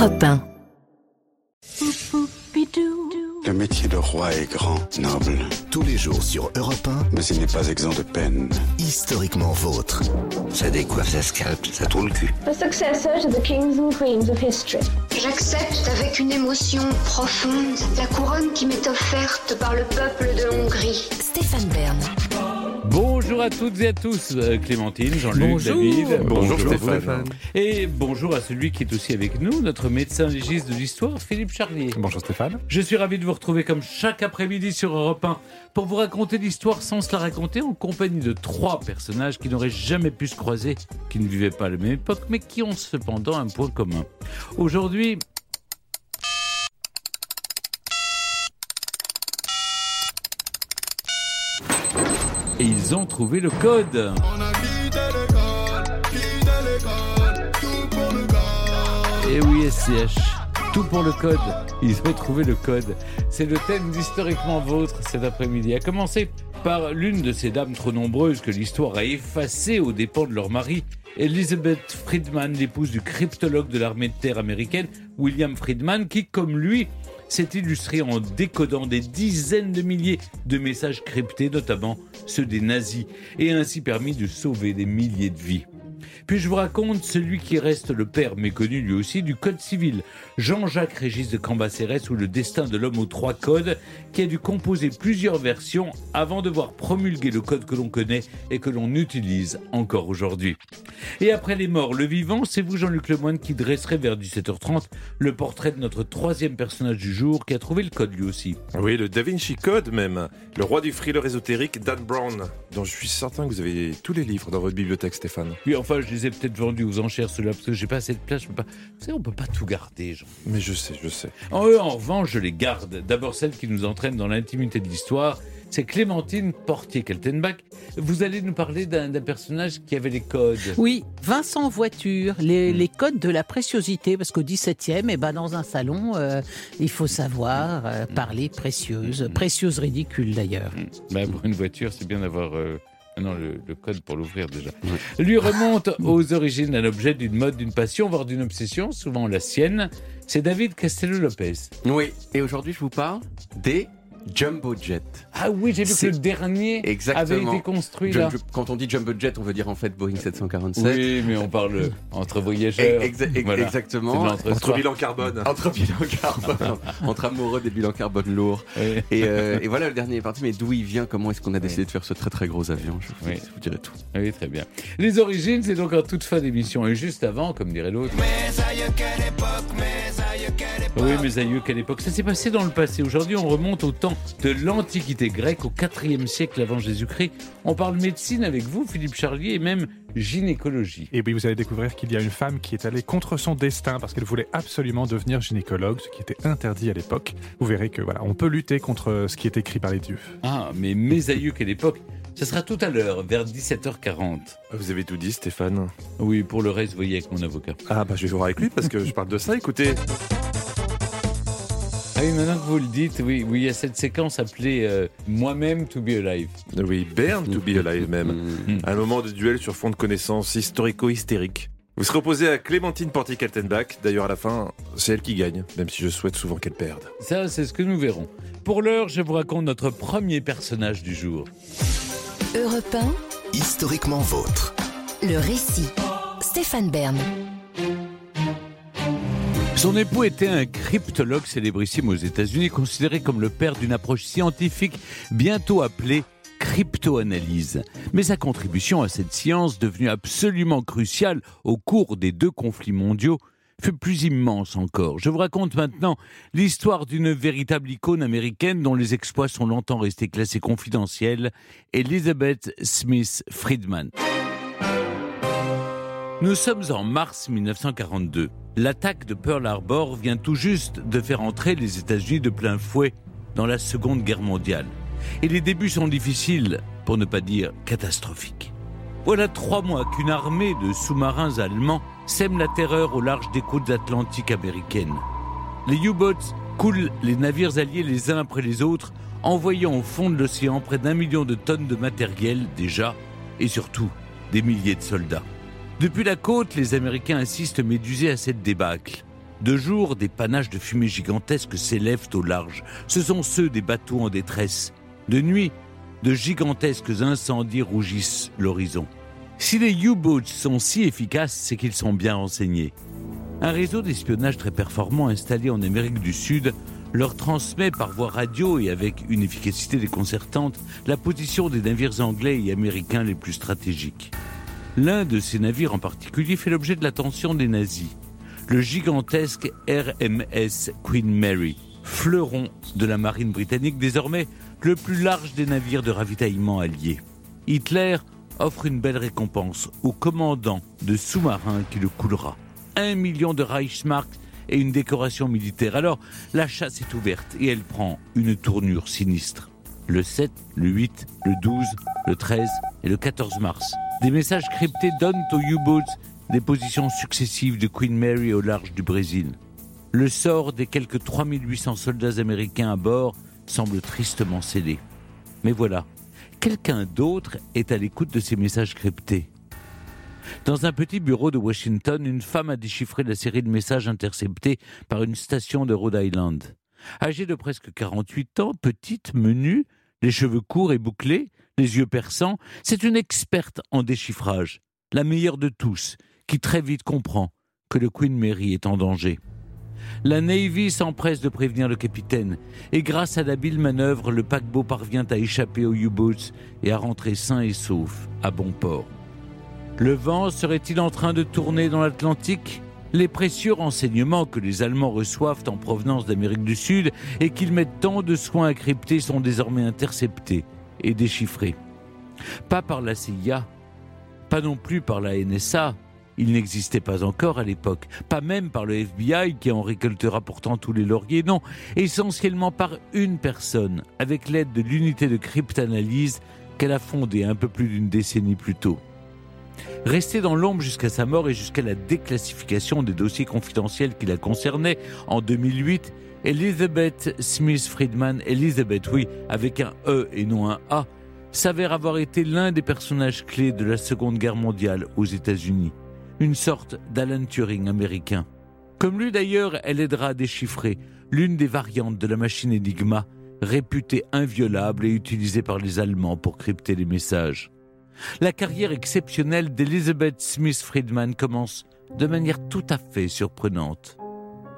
Europe 1. Le métier de roi est grand, noble, Tous les jours sur Europe 1, mais il n'est pas exempt de peine. historiquement vôtre. Ça décoiffe, ça scalpe, ça tourne le cul. The successor to the kings and queens of history. J'accepte avec une émotion profonde la couronne qui m'est offerte par le peuple de Hongrie. Stéphane Bern. Bonjour à toutes et à tous, euh, Clémentine, Jean-Luc, Bonjour. David. Bonjour, vous. Stéphane. Et bonjour à celui qui est aussi avec nous, notre médecin légiste de l'histoire, Philippe Charlier. Bonjour Stéphane. Je suis ravi de vous retrouver comme chaque après-midi sur Europe 1 pour vous raconter l'histoire sans se la raconter en compagnie de trois personnages qui n'auraient jamais pu se croiser, qui ne vivaient pas à la même époque, mais qui ont cependant un point commun. Aujourd'hui, et ils ont trouvé le code. Et oui, SCH. Tout pour le code. Ils ont trouvé le code. C'est le thème d'Historiquement Vôtre cet après-midi. A commencer par l'une de ces dames trop nombreuses que l'histoire a effacées aux dépens de leur mari, Elizabeth Friedman, l'épouse du cryptologue de l'armée de terre américaine, William Friedman, qui, comme lui, s'est illustré en décodant des dizaines de milliers de messages cryptés, notamment ceux des nazis, et ainsi permis de sauver des milliers de vies. Puis je vous raconte celui qui reste le père méconnu lui aussi du Code civil, Jean-Jacques Régis de Cambacérès ou le destin de l'homme aux trois codes, qui a dû composer plusieurs versions avant de voir promulguer le code que l'on connaît et que l'on utilise encore aujourd'hui. Et après les morts, le vivant, c'est vous Jean-Luc Lemoyne qui dresserait vers 17h30 le portrait de notre troisième personnage du jour qui a trouvé le code lui aussi. Oui, le Da Vinci Code même. Le roi du thriller ésotérique, Dan Brown, dont je suis certain que vous avez tous les livres dans votre bibliothèque, Stéphane. Oui, enfin, je les ai peut-être vendus aux enchères ceux-là parce que j'ai pas assez de place. Je peux pas. Vous savez, on peut pas tout garder, Jean. Mais je sais, je sais. En, eux, en revanche, je les garde. D'abord, celle qui nous entraîne dans l'intimité de l'histoire, c'est Clémentine Portier-Keltenbach. Vous allez nous parler d'un personnage qui avait les codes. Oui, Vincent Voiture, les, les codes de la préciosité, parce qu'au 17e, eh ben, dans un salon, euh, il faut savoir euh, parler précieuse, précieuse ridicule d'ailleurs. Bah, pour une voiture, c'est bien d'avoir. euh, ah non, le, le code pour l'ouvrir déjà. Lui remonte aux origines d'un objet, d'une mode, d'une passion, voire d'une obsession, souvent la sienne. C'est David Castello-Lopez. Oui, et aujourd'hui je vous parle des Jumbo Jet. Ah oui, j'ai vu que C'est- le dernier Exactement. avait été construit là. Quand on dit Jumbo Jet, on veut dire en fait Boeing 747. Oui, mais on parle entre Et- voyageurs. exa- Voilà. Exactement. Entre bilan carbone. Entre bilans carbone, entre amoureux des bilans carbone lourds. Oui. Et, euh, et voilà le dernier est parti, mais d'où il vient, comment est-ce qu'on a décidé de faire ce très très gros avion? Je vous, Oui. je vous dirai tout. Oui, très bien. Les origines, c'est donc en toute fin d'émission. Et juste avant, comme dirait l'autre. Oui, mes aïeux, quelle époque. Ça s'est passé dans le passé. Aujourd'hui, on remonte au temps de l'Antiquité grecque, au IVe siècle avant Jésus-Christ. On parle médecine avec vous, Philippe Charlier, et même gynécologie. Et oui, vous allez découvrir qu'il y a une femme qui est allée contre son destin parce qu'elle voulait absolument devenir gynécologue, ce qui était interdit à l'époque. Vous verrez que voilà, on peut lutter contre ce qui est écrit par les dieux. Ah, mais mes aïeux, quelle époque. Ce sera tout à l'heure, vers 17h40. Vous avez tout dit, Stéphane? Oui, pour le reste, voyez avec mon avocat. Ah bah je vais voir avec lui parce que je parle de ça. Écoutez, Ah oui, maintenant que vous le dites, oui, oui, il y a cette séquence appelée euh, Moi-même to be alive. oui, Burn to be alive même. Mm. Un moment de duel sur fond de connaissances historico-hystériques. Vous serez opposé à Clémentine Portier-Kaltenbach. D'ailleurs, à la fin, c'est elle qui gagne, même si je souhaite souvent qu'elle perde. Ça, c'est ce que nous verrons. Pour l'heure, je vous raconte notre premier personnage du jour. Europe Historiquement vôtre. 1, le récit. Stéphane Bern. Son époux était un cryptologue célébrissime aux États-Unis, considéré comme le père d'une approche scientifique bientôt appelée cryptoanalyse. Mais sa contribution à cette science, devenue absolument cruciale au cours des deux conflits mondiaux, fut plus immense encore. Je vous raconte maintenant l'histoire d'une véritable icône américaine dont les exploits sont longtemps restés classés confidentiels, Elizabeth Smith Friedman. Nous sommes en mars 1942. L'attaque de Pearl Harbor vient tout juste de faire entrer les États-Unis de plein fouet dans la Seconde Guerre mondiale. Et les débuts sont difficiles, pour ne pas dire catastrophiques. Voilà trois mois qu'une armée de sous-marins allemands sème la terreur au large des côtes atlantiques américaines. Les U-boats coulent les navires alliés les uns après les autres, envoyant au fond de l'océan près d'un million de tonnes de matériel déjà, et surtout des milliers de soldats. Depuis la côte, les Américains insistent médusés à cette débâcle. De jour, des panaches de fumée gigantesques s'élèvent au large. Ce sont ceux des bateaux en détresse. De nuit, de gigantesques incendies rougissent l'horizon. Si les U-boats sont si efficaces, c'est qu'ils sont bien renseignés. Un réseau d'espionnage très performant installé en Amérique du Sud leur transmet par voie radio et avec une efficacité déconcertante la position des navires anglais et américains les plus stratégiques. L'un de ces navires en particulier fait l'objet de l'attention des nazis, le gigantesque RMS Queen Mary, fleuron de la marine britannique désormais le plus large des navires de ravitaillement alliés. Hitler offre une belle récompense au commandant de sous-marin qui le coulera. Un million de Reichsmark et une décoration militaire. Alors, la chasse est ouverte et elle prend une tournure sinistre. Le 7, le 8, le 12, le 13 et le 14 mars. Des messages cryptés donnent aux U-boats des positions successives de Queen Mary au large du Brésil. Le sort des quelques 3800 soldats américains à bord semble tristement scellé. Mais voilà, quelqu'un d'autre est à l'écoute de ces messages cryptés. Dans un petit bureau de Washington, une femme a déchiffré la série de messages interceptés par une station de Rhode Island. Âgée de presque 48 ans, petite, menue, les cheveux courts et bouclés, les yeux perçants, c'est une experte en déchiffrage, la meilleure de tous, qui très vite comprend que le Queen Mary est en danger. La Navy s'empresse de prévenir le capitaine, et grâce à d'habiles manœuvres, le paquebot parvient à échapper aux U-boats et à rentrer sain et sauf à bon port. Le vent serait-il en train de tourner dans l'Atlantique? Les précieux renseignements que les Allemands reçoivent en provenance d'Amérique du Sud et qu'ils mettent tant de soins à crypter sont désormais interceptés et déchiffrés. Pas par la CIA, pas non plus par la NSA, il n'existait pas encore à l'époque, pas même par le FBI qui en récoltera pourtant tous les lauriers, non, essentiellement par une personne, avec l'aide de l'unité de cryptanalyse qu'elle a fondée un peu plus d'une décennie plus tôt. Resté dans l'ombre jusqu'à sa mort et jusqu'à la déclassification des dossiers confidentiels qui la concernaient en 2008, Elizabeth Smith Friedman, Elizabeth, oui, avec un E et non un A, s'avère avoir été l'un des personnages clés de la Seconde Guerre mondiale aux États-Unis. Une sorte d'Alan Turing américain. Comme lui d'ailleurs, elle aidera à déchiffrer l'une des variantes de la machine Enigma, réputée inviolable et utilisée par les Allemands pour crypter les messages. La carrière exceptionnelle d'Elizabeth Smith Friedman commence de manière tout à fait surprenante.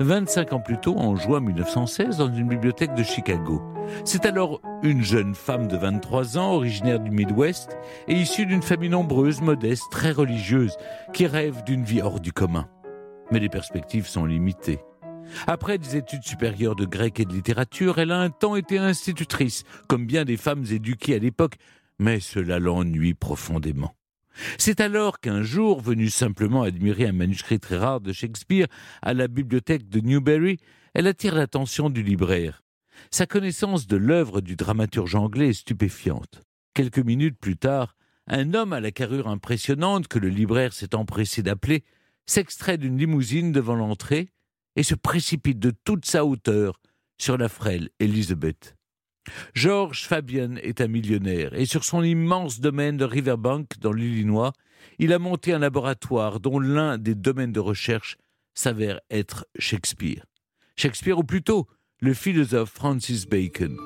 25 ans plus tôt, en juin 1916, dans une bibliothèque de Chicago. C'est alors une jeune femme de 23 ans, originaire du Midwest, et issue d'une famille nombreuse, modeste, très religieuse, qui rêve d'une vie hors du commun. Mais les perspectives sont limitées. Après des études supérieures de grec et de littérature, elle a un temps été institutrice, comme bien des femmes éduquées à l'époque, mais cela l'ennuie profondément. C'est alors qu'un jour, venu simplement admirer un manuscrit très rare de Shakespeare à la bibliothèque de Newberry, elle attire l'attention du libraire. Sa connaissance de l'œuvre du dramaturge anglais est stupéfiante. Quelques minutes plus tard, un homme à la carrure impressionnante que le libraire s'est empressé d'appeler s'extrait d'une limousine devant l'entrée et se précipite de toute sa hauteur sur la frêle Elizabeth. George Fabian est un millionnaire et sur son immense domaine de Riverbank dans l'Illinois, il a monté un laboratoire dont l'un des domaines de recherche s'avère être Shakespeare. Shakespeare ou plutôt le philosophe Francis Bacon.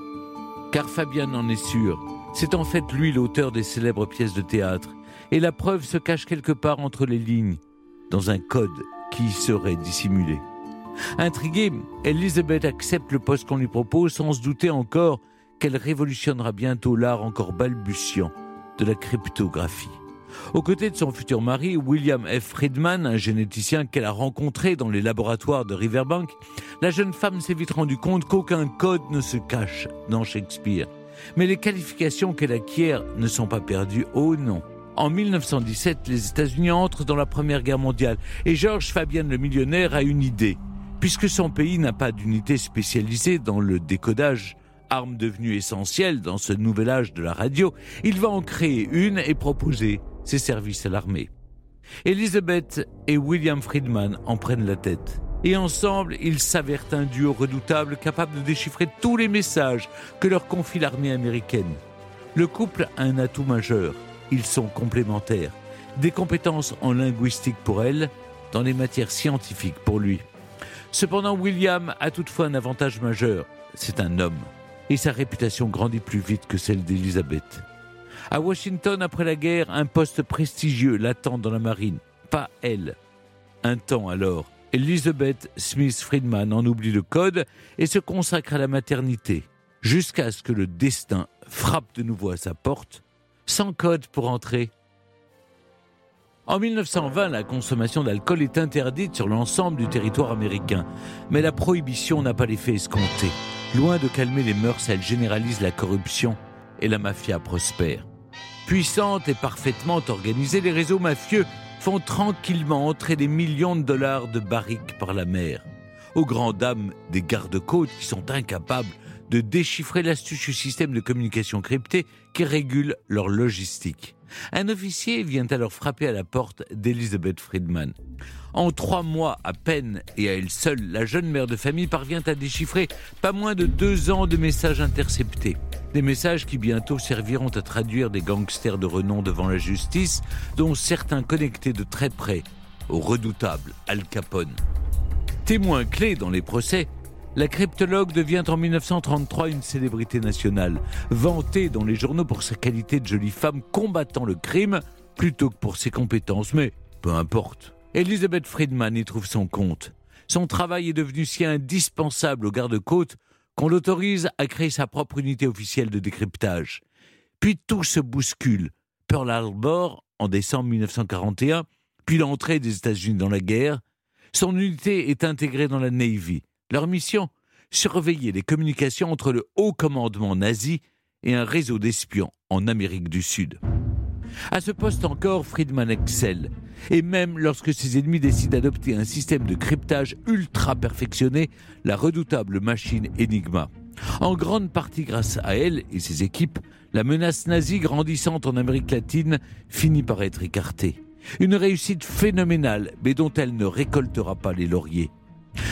Car Fabian en est sûr, c'est en fait lui l'auteur des célèbres pièces de théâtre et la preuve se cache quelque part entre les lignes, dans un code qui serait dissimulé. Intriguée, Elizabeth accepte le poste qu'on lui propose sans se douter encore qu'elle révolutionnera bientôt l'art encore balbutiant de la cryptographie. Aux côtés de son futur mari, William F. Friedman, un généticien qu'elle a rencontré dans les laboratoires de Riverbank, la jeune femme s'est vite rendue compte qu'aucun code ne se cache dans Shakespeare. Mais les qualifications qu'elle acquiert ne sont pas perdues. Oh non. En 1917, les États-Unis entrent dans la Première Guerre mondiale et George Fabian le millionnaire a une idée. Puisque son pays n'a pas d'unité spécialisée dans le décodage, arme devenue essentielle dans ce nouvel âge de la radio, il va en créer une et proposer ses services à l'armée. Elizabeth et William Friedman en prennent la tête. Et ensemble, ils s'avèrent un duo redoutable capable de déchiffrer tous les messages que leur confie l'armée américaine. Le couple a un atout majeur. Ils sont complémentaires. Des compétences en linguistique pour elle, dans les matières scientifiques pour lui. Cependant, William a toutefois un avantage majeur. C'est un homme. Et sa réputation grandit plus vite que celle d'Elizabeth. À Washington, après la guerre, un poste prestigieux l'attend dans la marine. Pas elle. Un temps alors, Elizabeth Smith Friedman en oublie le code et se consacre à la maternité, jusqu'à ce que le destin frappe de nouveau à sa porte, sans code pour entrer. En 1920, la consommation d'alcool est interdite sur l'ensemble du territoire américain, mais la prohibition n'a pas l'effet escompté. Loin de calmer les mœurs, elle généralise la corruption et la mafia prospère. Puissante et parfaitement organisée, les réseaux mafieux font tranquillement entrer des millions de dollars de barriques par la mer, aux grandes dames des gardes-côtes qui sont incapables de déchiffrer l'astucieux système de communication crypté qui régule leur logistique. Un officier vient alors frapper à la porte d'Elizabeth Friedman. En trois mois à peine et à elle seule, la jeune mère de famille parvient à déchiffrer pas moins de deux ans de messages interceptés. Des messages qui bientôt serviront à traduire des gangsters de renom devant la justice, dont certains connectés de très près au redoutable Al Capone. Témoin clé dans les procès, la cryptologue devient en 1933 une célébrité nationale, vantée dans les journaux pour sa qualité de jolie femme combattant le crime plutôt que pour ses compétences, mais peu importe. Elizabeth Friedman y trouve son compte. Son travail est devenu si indispensable aux gardes-côtes qu'on l'autorise à créer sa propre unité officielle de décryptage. Puis tout se bouscule. Pearl Harbor en décembre 1941, puis l'entrée des États-Unis dans la guerre. Son unité est intégrée dans la Navy. Leur mission Surveiller les communications entre le haut commandement nazi et un réseau d'espions en Amérique du Sud. À ce poste encore, Friedman excelle. Et même lorsque ses ennemis décident d'adopter un système de cryptage ultra perfectionné, la redoutable machine Enigma. En grande partie grâce à elle et ses équipes, la menace nazie grandissante en Amérique latine finit par être écartée. Une réussite phénoménale, mais dont elle ne récoltera pas les lauriers.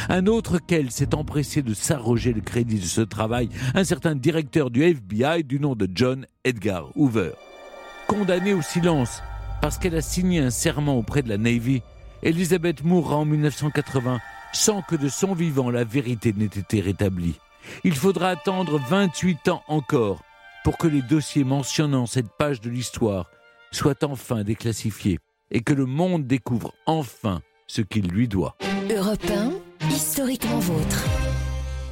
Un autre qu'elle s'est empressé de s'arroger le crédit de ce travail, un certain directeur du FBI du nom de John Edgar Hoover. Condamnée au silence parce qu'elle a signé un serment auprès de la Navy, Elizabeth mourra en 1980 sans que de son vivant la vérité n'ait été rétablie. Il faudra attendre 28 ans encore pour que les dossiers mentionnant cette page de l'histoire soient enfin déclassifiés et que le monde découvre enfin ce qu'il lui doit. Europe 1, historiquement vôtre.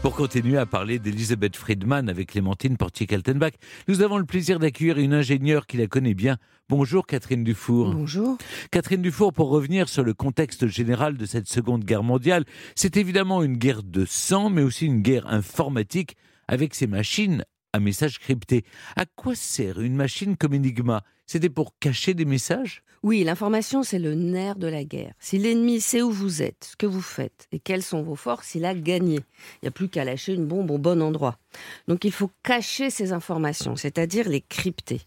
Pour continuer à parler d'Elisabeth Friedman avec Clémentine Portier-Kaltenbach, nous avons le plaisir d'accueillir une ingénieure qui la connaît bien. Bonjour Catherine Dufour. Bonjour. Catherine Dufour, pour revenir sur le contexte général de cette Seconde Guerre mondiale, c'est évidemment une guerre de sang, mais aussi une guerre informatique avec ces machines à messages cryptés. À quoi sert une machine comme Enigma? C'était pour cacher des messages? Oui, l'information, c'est le nerf de la guerre. Si l'ennemi sait où vous êtes, ce que vous faites et quelles sont vos forces, il a gagné. Il n'y a plus qu'à lâcher une bombe au bon endroit. Donc il faut cacher ces informations, c'est-à-dire les crypter.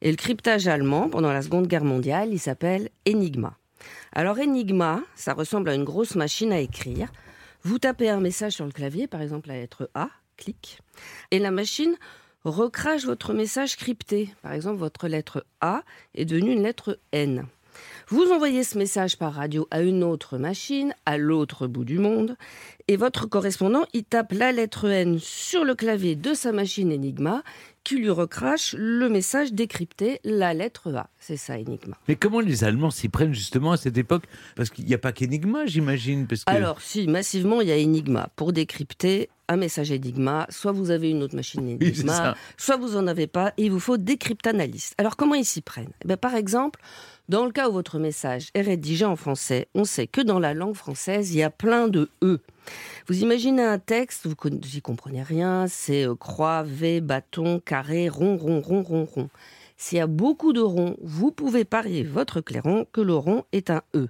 Et le cryptage allemand, pendant la Seconde Guerre mondiale, il s'appelle Enigma. Alors Enigma, ça ressemble à une grosse machine à écrire. Vous tapez un message sur le clavier, par exemple la lettre A, clic, et la machine recrache votre message crypté. Par exemple, votre lettre A est devenue une lettre N. Vous envoyez ce message par radio à une autre machine, à l'autre bout du monde, et votre correspondant y tape la lettre N sur le clavier de sa machine Enigma, qui lui recrache le message décrypté, la lettre A. C'est ça, Enigma. Mais comment les Allemands s'y prennent justement à cette époque? Parce qu'il n'y a pas qu'Enigma, j'imagine. Parce que... Alors, si, massivement, il y a Enigma. Pour décrypter un message Enigma, soit vous avez une autre machine Enigma, soit vous n'en avez pas, et il vous faut des cryptanalystes. Alors, comment ils s'y prennent? Eh bien, Par exemple, dans le cas où votre message est rédigé en français, on sait que dans la langue française, il y a plein de E. Vous imaginez un texte, vous n'y comprenez rien, c'est euh, croix, V, bâton, carré, rond, rond, rond, rond, rond. S'il y a beaucoup de ronds, vous pouvez parier votre clairon que le rond est un E.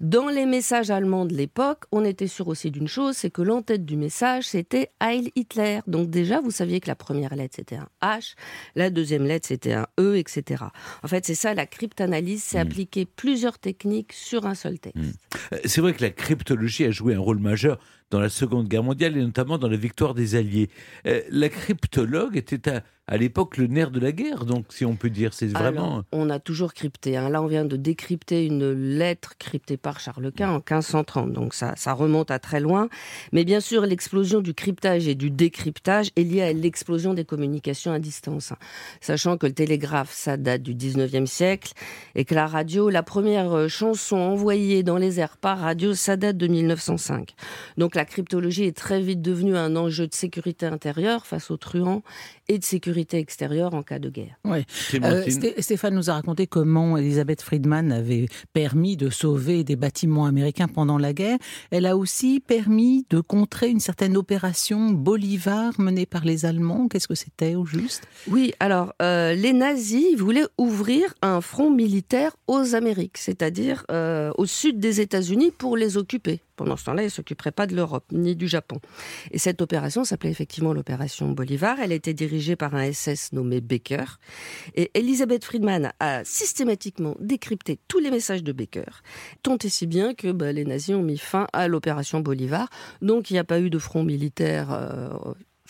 Dans les messages allemands de l'époque, on était sûr aussi d'une chose, c'est que l'entête du message, c'était Heil Hitler. Donc déjà, vous saviez que la première lettre, c'était un H, la deuxième lettre, c'était un E, etc. En fait, c'est ça, la cryptanalyse, c'est Mm. appliquer plusieurs techniques sur un seul texte. Euh, C'est vrai que la cryptologie a joué un rôle majeur dans la Seconde Guerre mondiale et notamment dans la victoire des Alliés. Euh, la cryptologue était à, à l'époque le nerf de la guerre, donc si on peut dire, c'est vraiment. Alors, on a toujours crypté. hein. Là, on vient de décrypter une lettre cryptée par Charles Quint en 1530, donc ça, ça remonte à très loin. Mais bien sûr, l'explosion du cryptage et du décryptage est liée à l'explosion des communications à distance. Sachant que le télégraphe, ça date du 19e siècle, et que la radio, la première euh, chanson envoyée dans les airs par radio, ça date de 1905. Donc la cryptologie est très vite devenue un enjeu de sécurité intérieure face aux truands et de sécurité extérieure en cas de guerre. Ouais. Euh, Sté- Stéphane nous a raconté comment Elisabeth Friedman avait permis de sauver des bâtiments américains pendant la guerre. Elle a aussi permis de contrer une certaine opération Bolivar menée par les Allemands. Qu'est-ce que c'était au juste? Oui, alors euh, les nazis voulaient ouvrir un front militaire aux Amériques, c'est-à-dire euh, au sud des États-Unis pour les occuper. Pendant ce temps-là, ils ne s'occupaient pas de l'Europe ni du Japon. Et cette opération s'appelait effectivement l'opération Bolivar. Elle était dirigée par un SS nommé Baker. Et Elisabeth Friedman a systématiquement décrypté tous les messages de Baker, tant et si bien que bah, les nazis ont mis fin à l'opération Bolivar. Donc il n'y a pas eu de front militaire. euh,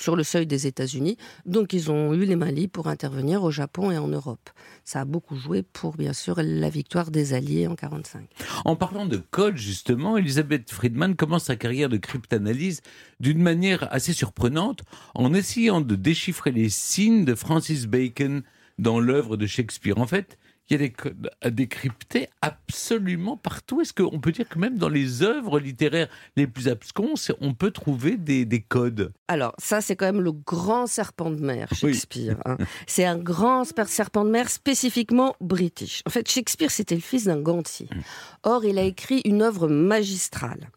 sur le seuil des États-Unis. Donc ils ont eu les mains pour intervenir au Japon et en Europe. Ça a beaucoup joué pour, bien sûr, la victoire des Alliés en 1945. En parlant de code, justement, Elisabeth Friedman commence sa carrière de cryptanalyse d'une manière assez surprenante en essayant de déchiffrer les signes de Francis Bacon dans l'œuvre de Shakespeare. En fait, il y a des codes à décrypter absolument partout. Est-ce qu'on peut dire que même dans les œuvres littéraires les plus absconses, on peut trouver des, des codes? Alors, ça, c'est quand même le grand serpent de mer, Shakespeare. hein. C'est un grand serpent de mer spécifiquement british. En fait, Shakespeare, c'était le fils d'un gantier. Or, il a écrit une œuvre magistrale.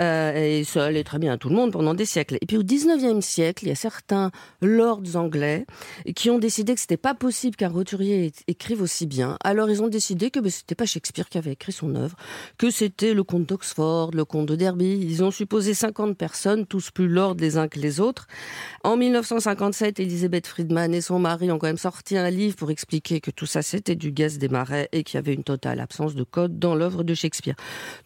Euh, et ça allait très bien à tout le monde pendant des siècles. Et puis au 19e siècle, il y a certains lords anglais qui ont décidé que c'était pas possible qu'un roturier écrive aussi bien. Alors ils ont décidé que ben, c'était pas Shakespeare qui avait écrit son œuvre, que c'était le comte d'Oxford, le comte de Derby. Ils ont supposé 50 personnes, tous plus lords les uns que les autres. En 1957, Elisabeth Friedman et son mari ont quand même sorti un livre pour expliquer que tout ça c'était du gaz des marais et qu'il y avait une totale absence de code dans l'œuvre de Shakespeare.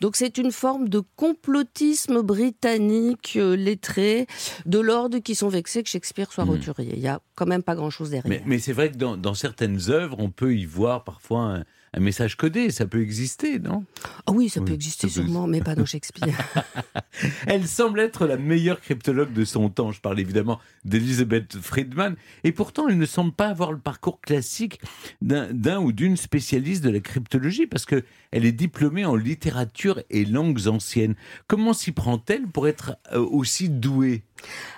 Donc c'est une forme de complotisme britannique euh, lettré de l'ordre qui sont vexés que Shakespeare soit roturier. Il y a quand même pas grand-chose derrière. Mais, mais c'est vrai que dans, dans certaines œuvres, on peut y voir parfois un, un message codé. Ça peut exister, non? Ah oui, ça peut exister sûrement, mais pas dans Shakespeare. Elle semble être la meilleure cryptologue de son temps. Je parle évidemment d'Elizabeth Friedman. Et pourtant, elle ne semble pas avoir le parcours classique d'un ou d'une spécialiste de la cryptologie parce que elle est diplômée en littérature et langues anciennes. Comment s'y prend-elle pour être euh, aussi douée?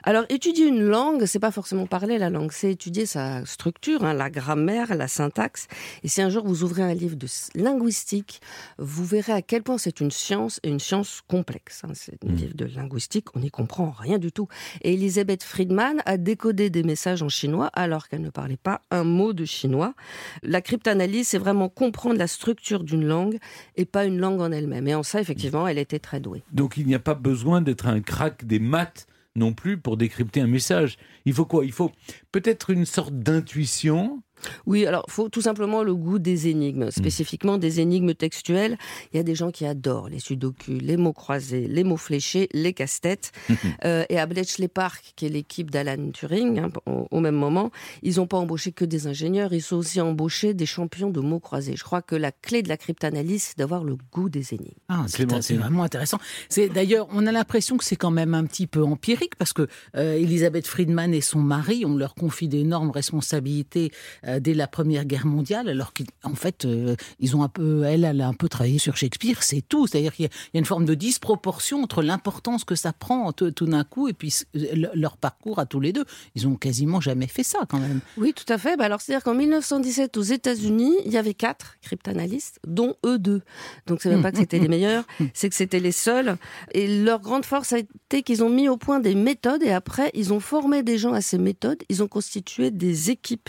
Alors, étudier une langue, c'est pas forcément parler la langue, c'est étudier sa structure, hein, la grammaire, la syntaxe. Et si un jour vous ouvrez un livre de linguistique, vous verrez à quel point c'est une science et une science complexe. hein. C'est un livre de linguistique, on n'y comprend rien du tout. Et Elisabeth Friedman a décodé des messages en chinois alors qu'elle ne parlait pas un mot de chinois. La cryptanalyse, c'est vraiment comprendre la structure d'une langue et pas une langue en elle-même. Et en ça, effectivement, elle était très douée. Donc il n'y a pas besoin d'être un crack des maths non plus pour décrypter un message. Il faut quoi? Il faut peut-être une sorte d'intuition. Oui, alors faut tout simplement le goût des énigmes, spécifiquement des énigmes textuelles. Il y a des gens qui adorent les sudoku, les mots croisés, les mots fléchés, les casse-têtes. Euh, et à Bletchley Park, qui est l'équipe d'Alan Turing, hein, au, au même moment, ils n'ont pas embauché que des ingénieurs, ils ont aussi embauché des champions de mots croisés. Je crois que la clé de la cryptanalyse, c'est d'avoir le goût des énigmes. Ah, c'est c'est vraiment intéressant. C'est d'ailleurs, on a l'impression que c'est quand même un petit peu empirique parce que euh, Elisabeth Friedman et son mari, on leur confie d'énormes responsabilités euh, dès la Première Guerre mondiale, alors qu'en fait, euh, ils ont un peu, elle, elle a un peu travaillé sur Shakespeare, c'est tout. C'est-à-dire qu'il y, a- une forme de disproportion entre l'importance que ça prend tout, tout d'un coup et puis euh, le- leur parcours à tous les deux. Ils ont quasiment jamais fait ça quand même. Oui, tout à fait. Bah alors, c'est-à-dire qu'en 1917, aux États-Unis, il y avait quatre cryptanalystes, dont eux deux. Donc, c'est même pas que c'était les meilleurs, c'est que c'était les seuls. Et leur grande force a été qu'ils ont mis au point des méthodes et après, ils ont formé des gens à ces méthodes. Ils ont constitué des équipes.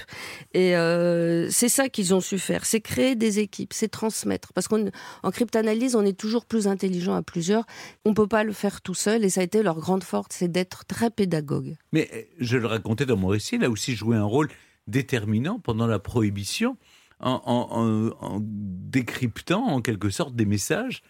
Et euh, c'est ça qu'ils ont su faire. C'est créer des équipes, c'est transmettre. Parce qu'en en cryptanalyse, on est toujours plus intelligent à plusieurs. On peut pas le faire tout seul. Et ça a été leur grande force, c'est d'être très pédagogue. Mais euh, je le racontais dans mon récit, il a aussi joué un rôle déterminant pendant la prohibition en, décryptant en quelque sorte des messages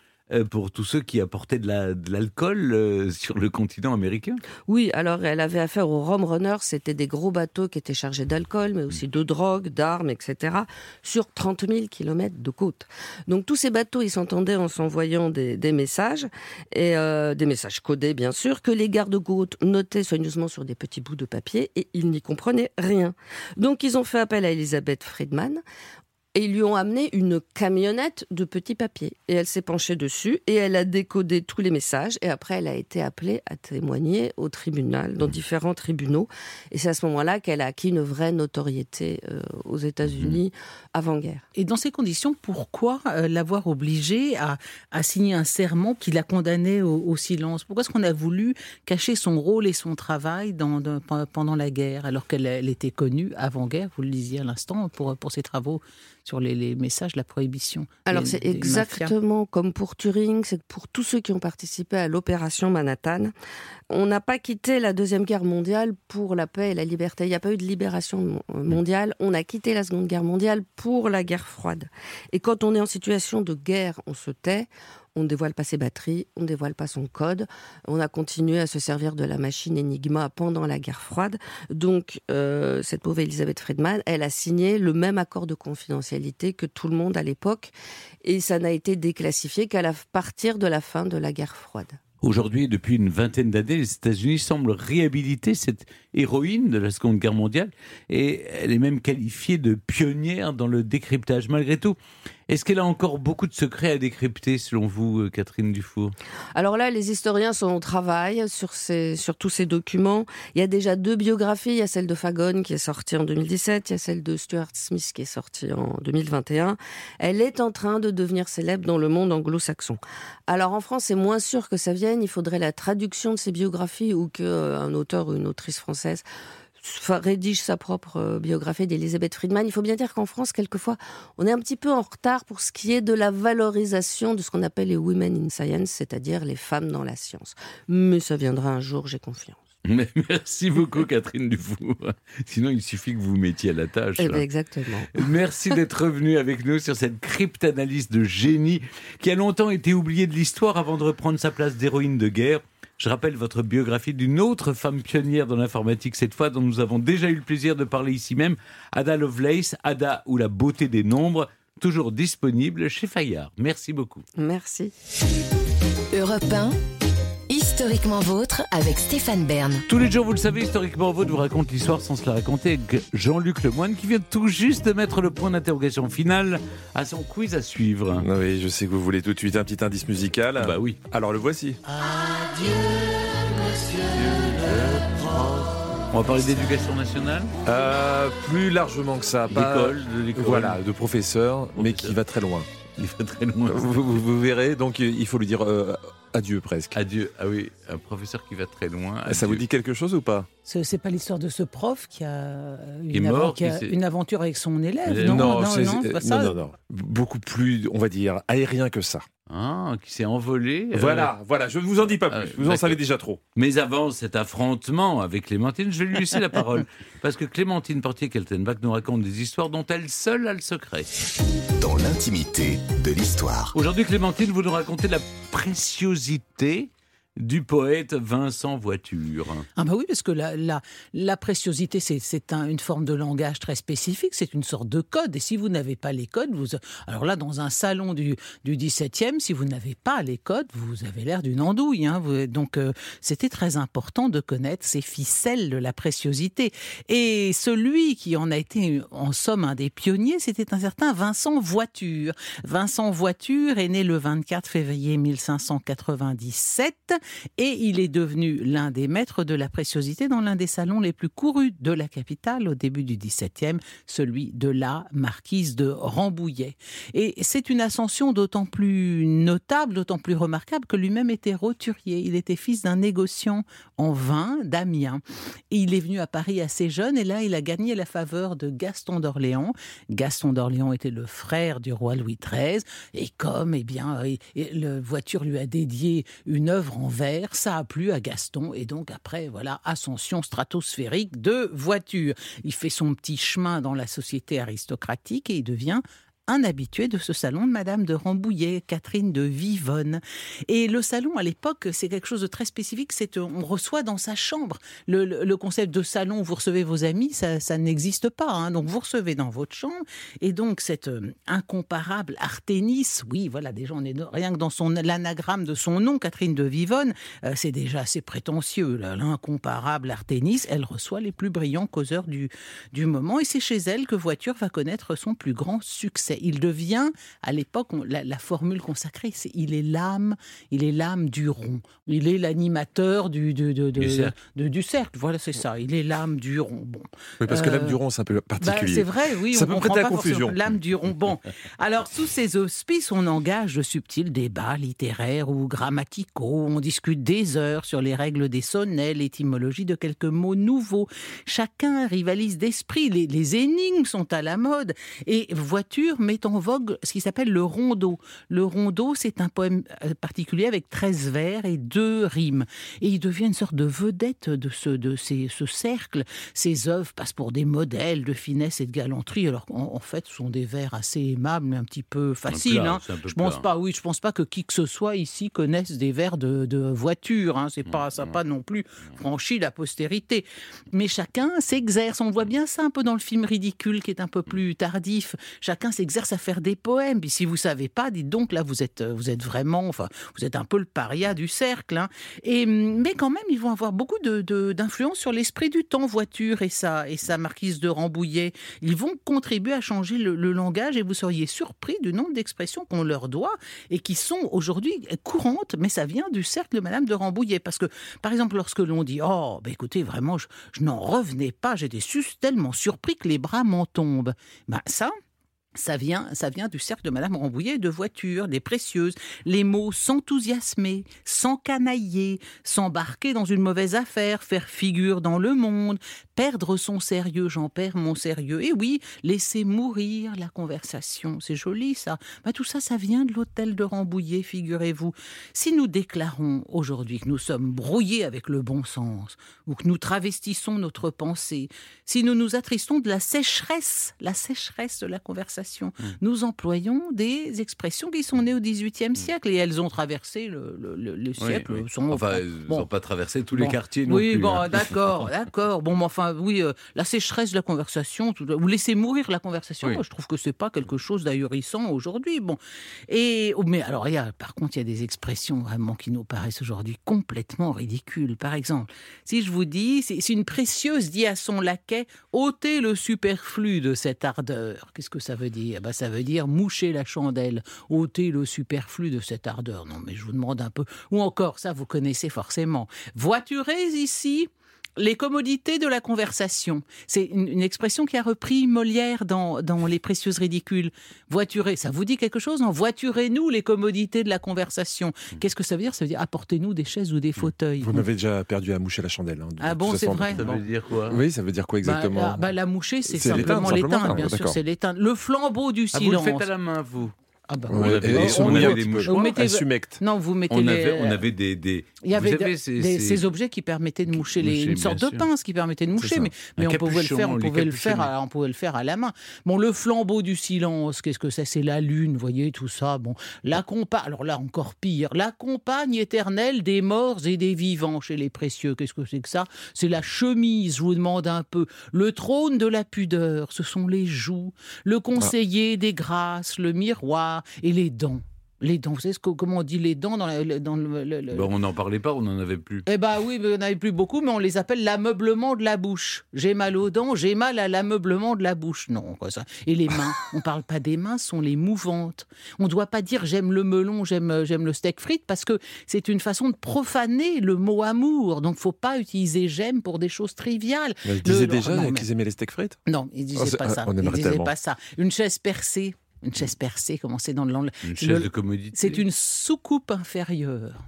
pour tous ceux qui apportaient de la- de l'alcool euh, sur le continent américain. Oui, alors elle avait affaire aux Rum Runners, c'était des gros bateaux qui étaient chargés d'alcool, mais aussi de drogue, d'armes, etc., sur 30 000 kilomètres de côte. Donc tous ces bateaux, ils s'entendaient en s'envoyant des, des messages, et euh, des messages codés bien sûr, que les gardes-côtes notaient soigneusement sur des petits bouts de papier, et ils n'y comprenaient rien. Donc ils ont fait appel à Elizabeth Friedman, et ils lui ont amené une camionnette de petits papiers. Et elle s'est penchée dessus et elle a décodé tous les messages. Et après, elle a été appelée à témoigner au tribunal, dans différents tribunaux. Et c'est à ce moment-là qu'elle a acquis une vraie notoriété euh, aux États-Unis avant-guerre. Et dans ces conditions, pourquoi euh, l'avoir obligée à, signer un serment qui la condamnait au, silence? Pourquoi est-ce qu'on a voulu cacher son rôle et son travail pendant la guerre, alors qu'elle elle était connue avant-guerre, vous le disiez à l'instant, pour, pour ses travaux sur les, les messages, la prohibition Alors c'est mafias exactement comme pour Turing, c'est pour tous ceux qui ont participé à l'opération Manhattan, on n'a pas quitté la Deuxième Guerre mondiale pour la paix et la liberté. Il n'y a pas eu de libération euh, mondiale. On a quitté la Seconde Guerre mondiale pour la guerre froide. Et quand on est en situation de guerre, on se tait. On ne dévoile pas ses batteries, on ne dévoile pas son code. On a continué à se servir de la machine Enigma pendant la guerre froide. Donc, euh, cette pauvre Elisabeth Friedman, elle a signé le même accord de confidentialité que tout le monde à l'époque. Et ça n'a été déclassifié qu'à partir de la fin de la guerre froide. Aujourd'hui, depuis une vingtaine d'années, les États-Unis semblent réhabiliter cette héroïne de la Seconde Guerre mondiale et elle est même qualifiée de pionnière dans le décryptage. Malgré tout, est-ce qu'elle a encore beaucoup de secrets à décrypter selon vous, euh, Catherine Dufour? Alors là, les historiens sont au travail sur, sur tous ces documents. Il y a déjà deux biographies. Il y a celle de Fagon qui est sortie en 2017. Il y a celle de Stuart Smith qui est sortie en 2021. Elle est en train de devenir célèbre dans le monde anglo-saxon. Alors en France, c'est moins sûr que ça vienne. Il faudrait la traduction de ces biographies ou qu'un auteur ou une autrice française rédige sa propre euh, biographie d'Elisabeth Friedman. Il faut bien dire qu'en France, quelquefois, on est un petit peu en retard pour ce qui est de la valorisation de ce qu'on appelle les women in science, c'est-à-dire les femmes dans la science. Mais ça viendra un jour, j'ai confiance. Mais Merci beaucoup, Catherine Dufour. Sinon, il suffit que vous vous mettiez à la tâche. Eh ben, exactement. Merci d'être revenu avec nous sur cette cryptanalyse de génie qui a longtemps été oubliée de l'histoire avant de reprendre sa place d'héroïne de guerre. Je rappelle votre biographie d'une autre femme pionnière dans l'informatique, cette fois dont nous avons déjà eu le plaisir de parler ici même, Ada Lovelace, Ada ou la beauté des nombres, toujours disponible chez Fayard. Merci beaucoup. Merci. Europe 1, historiquement vôtre avec Stéphane Bern. Tous les jours, vous le savez, historiquement, votre vous raconte l'histoire sans se la raconter avec Jean-Luc Lemoine qui vient tout juste de mettre le point d'interrogation final à son quiz à suivre. Ah Oui, je sais que vous voulez tout de suite un petit indice musical. Bah oui. Alors le voici. On va parler d'éducation nationale Euh, plus largement que ça. pas- D'école, de l'école. Voilà, de professeur, mais qui va très loin. Il va très loin. Vous, vous- vous verrez, donc il faut lui dire euh, adieu presque. Adieu. Ah oui, un professeur qui va très loin. Ça vous dit quelque chose ou pas? Ce C'est pas l'histoire de ce prof qui a, euh, Qui une, mort, qui a qui s'est- une aventure avec son élève. Euh, Non, non, c'est- non, c'est pas ça. non, non, non. Beaucoup plus, on va dire, aérien que ça. Ah, qui s'est envolé. euh, Voilà, voilà, je ne vous en dis pas plus. euh, vous en savez déjà trop. Mais avant cet affrontement avec Clémentine, je vais lui laisser la parole. Parce que Clémentine Portier-Keltenbach nous raconte des histoires dont elle seule a le secret. Dans l'intimité de l'histoire. Aujourd'hui, Clémentine, vous nous racontez la préciosité du poète Vincent Voiture. Ah bah oui, parce que la, la, la préciosité, c'est, un- une forme de langage très spécifique, c'est une sorte de code. Et si vous n'avez pas les codes, vous... Alors là, dans un salon du, du 17e, si vous n'avez pas les codes, vous avez l'air d'une andouille. hein. Donc euh, c'était très important de connaître ces ficelles de la préciosité. Et celui qui en a été, en somme, un des pionniers, c'était un certain Vincent Voiture. Vincent Voiture est né le 24 février 1597 et il est devenu l'un des maîtres de la préciosité dans l'un des salons les plus courus de la capitale au début du XVIIe, celui de la marquise de Rambouillet. Et c'est une ascension d'autant plus notable, d'autant plus remarquable que lui-même était roturier. Il était fils d'un négociant en vin d'Amiens. Il est venu à Paris assez jeune et là il a gagné la faveur de Gaston d'Orléans. Gaston d'Orléans était le frère du roi Louis XIII et comme eh bien et le voiture lui a dédié une œuvre en verre, ça a plu à Gaston et donc après voilà ascension stratosphérique de voiture. Il fait son petit chemin dans la société aristocratique et il devient un habitué de ce salon de Madame de Rambouillet, Catherine de Vivonne. Et le salon, à l'époque, c'est quelque chose de très spécifique. C'est euh, on reçoit dans sa chambre. Le, concept de salon vous recevez vos amis, ça, n'existe pas. hein. Donc vous recevez dans votre chambre. Et donc cette euh, incomparable Arténis, oui, voilà, déjà on est rien que dans son l'anagramme de son nom, Catherine de Vivonne, euh, c'est déjà assez prétentieux. L'incomparable Arténis, elle reçoit les plus brillants causeurs du, du moment. Et c'est chez elle que Voiture va connaître son plus grand succès. Il devient, à l'époque, la, la formule consacrée, c'est il est l'âme, il est l'âme du rond. Il est l'animateur du, du, de- de- Du cercle. de- du cercle. Voilà, c'est ça. Il est l'âme du rond. Bon. Oui, parce que l'âme Euh, du rond, c'est un peu bah, particulier. c'est vrai, oui. Ça on peut prêter à confusion. L'âme du rond. Bon, alors sous ces auspices, on engage de subtils débats littéraires ou grammaticaux. On discute des heures sur les règles des sonnets, l'étymologie de quelques mots nouveaux. Chacun rivalise d'esprit. Les, les énigmes sont à la mode. Et Voiture met en vogue ce qui s'appelle le rondeau. Le rondeau, c'est un poème euh, particulier avec 13 vers et deux rimes. Et il devient une sorte de vedette de ce, de ces- ce cercle. Ses œuvres passent pour des modèles de finesse et de galanterie, alors qu'en en fait, ce sont des vers assez aimables, mais un petit peu faciles. hein. Je pense pas, oui, je pense pas que qui que ce soit ici connaisse des vers de, de voiture. Hein. C'est pas, ça n'a pas non plus franchi la postérité. Mais chacun s'exerce. On voit bien ça un peu dans le film ridicule qui est un peu plus tardif. Chacun s'exerce à faire des poèmes. Si vous savez pas, dites donc là, vous êtes, vous êtes vraiment, enfin, vous êtes un peu le paria du cercle. hein. Et mais quand même, ils vont avoir beaucoup de- de- d'influence sur l'esprit du temps, voiture et sa et sa marquise de Rambouillet. Ils vont contribuer à changer le, langage et vous seriez surpris du nombre d'expressions qu'on leur doit et qui sont aujourd'hui courantes, mais ça vient du cercle de Madame de Rambouillet. Parce que, par exemple, lorsque l'on dit Oh, ben écoutez, vraiment, je, je n'en revenais pas, j'étais tellement surpris que les bras m'en tombent. Ben, ça, ça vient, ça vient du cercle de Madame Rambouillet de voitures, des précieuses. Les mots s'enthousiasmer, s'encanailler, s'embarquer dans une mauvaise affaire, faire figure dans le monde, perdre son sérieux, j'en perds mon sérieux. Et oui, laisser mourir la conversation, c'est joli ça. Ben, tout ça, ça vient de l'hôtel de Rambouillet, figurez-vous. Si nous déclarons aujourd'hui que nous sommes brouillés avec le bon sens, ou que nous travestissons notre pensée, si nous nous attristons de la sécheresse, la sécheresse de la conversation, nous employons des expressions qui sont nées au XVIIIe siècle et elles ont traversé le, le- le- le Oui, siècle. oui. Enfin, bon. n'ont pas traversé tous les quartiers non oui, plus. bon, hein. d'accord, d'accord. Bon, mais enfin, oui, euh, la sécheresse de la conversation, tout- ou laisser mourir la conversation, Oui. moi, je trouve que c'est pas quelque chose d'ahurissant aujourd'hui. Bon, et oh, mais alors, il y a, par contre, il y a des expressions vraiment qui nous paraissent aujourd'hui complètement ridicules. Par exemple, si je vous dis, si si une précieuse dit à son laquais, ôtez le superflu de cette ardeur. Qu'est-ce que ça veut dire? Ben, Ça veut dire moucher la chandelle, ôter le superflu de cette ardeur. Non, mais je vous demande un peu. Ou encore, ça, vous connaissez forcément. Voiturez ici les commodités de la conversation. C'est une, une expression qui a repris Molière dans, dans Les Précieuses Ridicules. Voiturer, ça vous dit quelque chose Non Voiturez-nous les commodités de la conversation. Qu'est-ce que ça veut dire? Ça veut dire apportez-nous des chaises ou des fauteuils. Vous m'avez déjà perdu à moucher la chandelle. hein, Ah bon, c'est vrai. Ça veut dire quoi? Oui, ça veut dire quoi Bah, exactement? la, bah, la moucher, c'est simplement l'éteindre, l'éteindre, Ah, bien sûr, c'est l'éteindre. Le flambeau du Ah, vous le silence. faites à la main, vous Ah bah, On Ouais, avait, et on avait des mouchoirs. Mettez-. Non, vous mettez On les- avait, on avait des, des- Il y avait des- ces- des- objets qui permettaient de moucher, les, Moucher, une sorte de pince qui permettait de moucher, mais, mais on pouvait le faire, on pouvait le faire, à, on pouvait le faire à la main. Bon, le flambeau du silence, qu'est-ce que c'est? C'est la lune, vous voyez tout ça. Bon, la compagne, alors là encore pire, la compagne éternelle des morts et des vivants chez les précieux. Qu'est-ce que c'est que ça? C'est la chemise, je vous demande un peu. Le trône de la pudeur, ce sont les joues. Le conseiller des grâces, le miroir et les dents. Les dents, vous savez ce que- comment on dit les dents dans, la- dans le- le- le, Bon, on n'en parlait pas, on n'en avait plus. eh ben oui, mais on n'avait plus beaucoup, mais on les appelle l'ameublement de la bouche. J'ai mal aux dents, j'ai mal à l'ameublement de la bouche. Non, quoi ça. Et les mains, on parle pas des mains, sont les mouvantes. On ne doit pas dire j'aime le melon, j'aime euh, j'aime le steak frites, parce que c'est une façon de profaner le mot amour. Donc faut pas utiliser j'aime pour des choses triviales. Mais Ils disaient le- déjà mais- qu'ils aimaient les steaks frites? Non, ils disaient Oh, pas ça. on Ils disaient tellement. pas ça. Une chaise percée. Une chaise percée, comment c'est dans le langue Une le- chaise de commodité. C'est une soucoupe inférieure.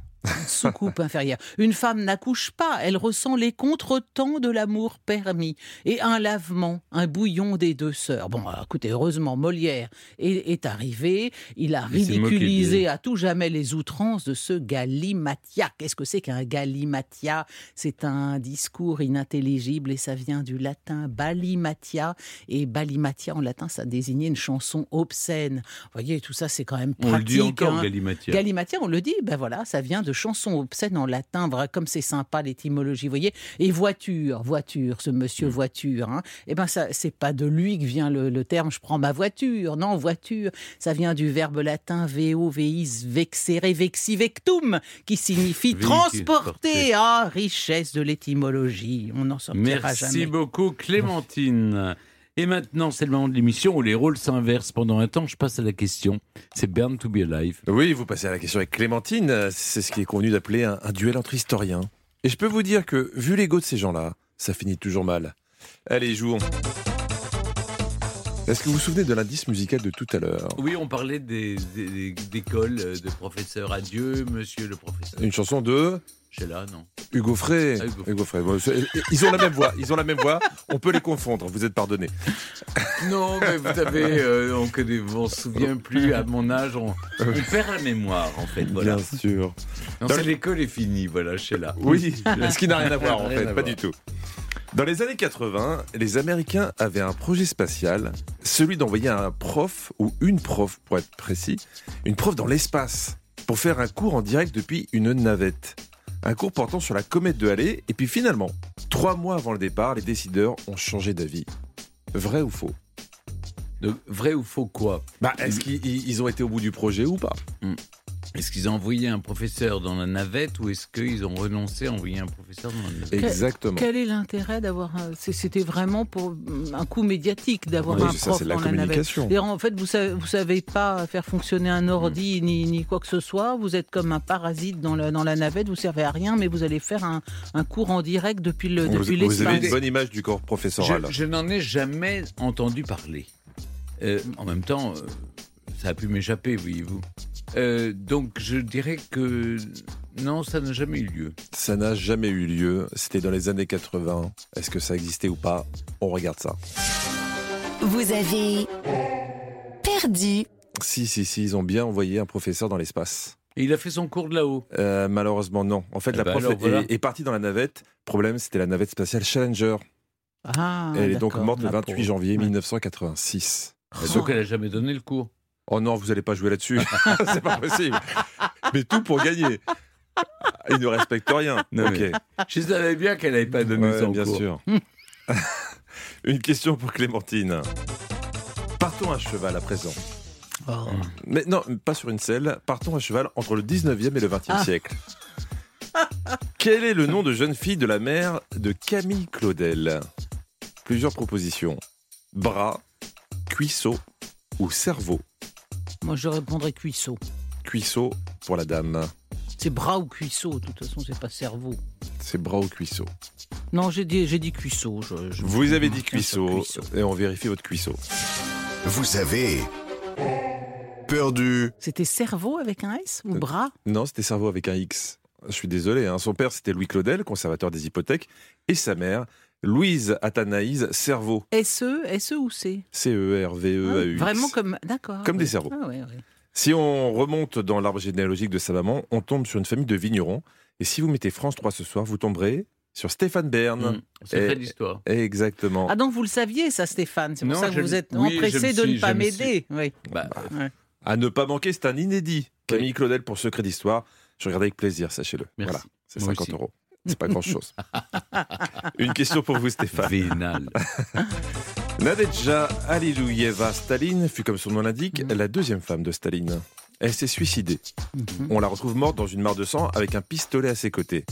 Soucoupe inférieure. Une femme n'accouche pas, elle ressent les contretemps de l'amour permis. Et un lavement, un bouillon des deux sœurs. Bon, écoutez, heureusement, Molière est, est arrivé. Il a ridiculisé à tout jamais les outrances de ce galimatia. Qu'est-ce que c'est qu'un galimatia C'est un discours inintelligible et ça vient du latin balimatia. Et balimatia en latin, ça désignait une chanson obscène. Vous voyez, tout ça, c'est quand même On pratique. le dit encore, hein. Galimatia. Galimatia, on le dit, ben voilà, ça vient de chansons obscènes en latin, comme c'est sympa l'étymologie, vous voyez. Et voiture, voiture, ce monsieur Mm. voiture, hein, eh ben ça, c'est pas de lui que vient le, le terme je prends ma voiture, non, voiture, ça vient du verbe latin veo, veis, vexere, vexi, vectum, qui signifie transporter, ah, richesse de l'étymologie, on n'en sortira Merci jamais. beaucoup, Clémentine. Et maintenant, c'est le moment de l'émission où les rôles s'inversent. Pendant un temps, je passe à la question. C'est Burn to be alive. Oui, vous passez à la question avec Clémentine. C'est ce qui est convenu d'appeler un, un duel entre historiens. Et je peux vous dire que, vu l'ego de ces gens-là, ça finit toujours mal. Allez, jouons. Est-ce que vous vous souvenez de l'indice musical de tout à l'heure? Oui, on parlait des, des- d'écoles, euh, de professeurs. Adieu, monsieur le professeur. Une chanson de Sheila, non Hugo Frey. Ah, Hugo. Hugo Frey. Ils ont la même voix. Ils ont la même voix. On peut les confondre. Vous êtes pardonné. Non, mais vous savez, euh, on on se souvient plus à mon âge, on, on perd la mémoire en fait. Voilà. Bien sûr. Non, c'est le- l'école est finie, voilà, Sheila. Oui, ce qui n'a rien à voir en fait, pas voir. du tout. Dans les années 80, les Américains avaient un projet spatial, celui d'envoyer un prof, ou une prof pour être précis, une prof dans l'espace, pour faire un cours en direct depuis une navette. Un cours portant sur la comète de Halley, et puis finalement, trois mois avant le départ, les décideurs ont changé d'avis. Vrai ou faux? Vrai ou faux quoi? Bah, Est-ce qu'ils ils ont été au bout du projet ou pas? Est-ce qu'ils ont envoyé un professeur dans la navette ou est-ce qu'ils ont renoncé à envoyer un professeur dans la navette Exactement. Quel est l'intérêt d'avoir un- C'était vraiment pour mm, un coup médiatique d'avoir Oui, un ça, prof la dans la navette. en fait, vous savez, vous savez pas faire fonctionner un ordi ni, ni quoi que ce soit. Vous êtes comme un parasite dans la, dans la navette. Vous servez à rien, mais vous allez faire un, un cours en direct depuis le Vous, depuis vous avez une bonne image du corps professoral. Je, je n'en ai jamais entendu parler. Euh, en même temps, euh, ça a pu m'échapper, voyez-vous. Euh, donc je dirais que non, ça n'a jamais eu lieu. Ça n'a jamais eu lieu. C'était dans les années 80. Est-ce que ça existait ou pas? On regarde ça. Vous avez perdu. Si, si, si, ils ont bien envoyé un professeur dans l'espace. Et il a fait son cours de là-haut. Euh, malheureusement, non. En fait, Eh la ben prof alors, est, voilà. est partie dans la navette. Problème, c'était la navette spatiale Challenger. Ah, Elle est donc morte le la 28 pauvre. janvier Ouais. 1986. Donc elle n'a jamais donné le cours. Oh non, vous n'allez pas jouer là-dessus. C'est pas possible. Mais tout pour gagner. Il ne respecte rien. Non, mais Je savais bien qu'elle n'avait pas donné Ouais, son bien cours. sûr. Une question pour Clémentine. Partons à cheval à présent. Oh. Mais non, pas sur une selle. Partons à cheval entre le 19e et le 20e Ah. siècle. Quel est le nom de jeune fille de la mère de Camille Claudel? Plusieurs propositions. Bras, cuisseau ou cerveau? Moi, je répondrais cuisseau. Cuisseau pour la dame. C'est bras ou cuisseau. De toute façon, c'est pas cerveau. C'est bras ou cuisseau. Non, j'ai dit, j'ai dit cuisseau. je- je- Vous avez dit cuisseau, et on vérifie votre cuisseau. Vous avez perdu. C'était cerveau avec un S ou bras Non, c'était cerveau avec un X. Je suis désolé. hein. Son père, c'était Louis Claudel, conservateur des hypothèques, et sa mère, Louise Athanaïse Cerveau. SE, SE ou C? E C-E-R-V-E-A-U-X. Vraiment comme. D'accord. Comme oui. des cerveaux. Ah, ouais, ouais. Si on remonte dans l'arbre généalogique de sa maman, on tombe sur une famille de vignerons. Et si vous mettez France 3 ce soir, vous tomberez sur Stéphane Bern. Mmh, c'est l'histoire. Exactement. Ah, donc vous le saviez, ça, Stéphane? C'est pour Non, ça que vous êtes oui, empressé de suis- ne pas m'aider. Oui. Bah, Ouais. À ne pas manquer, c'est un inédit. Camille Claudel pour Secret d'Histoire. Je regardais avec plaisir, sachez-le. Merci. Voilà, c'est Moi 50 aussi. euros. C'est pas grand-chose. Une question pour vous, Stéphane. vénal. Nadezhda Alilouyeva Staline fut, comme son nom l'indique, Mhm. la deuxième femme de Staline. Elle s'est suicidée. Mhm. On la retrouve morte dans une mare de sang avec un pistolet à ses côtés.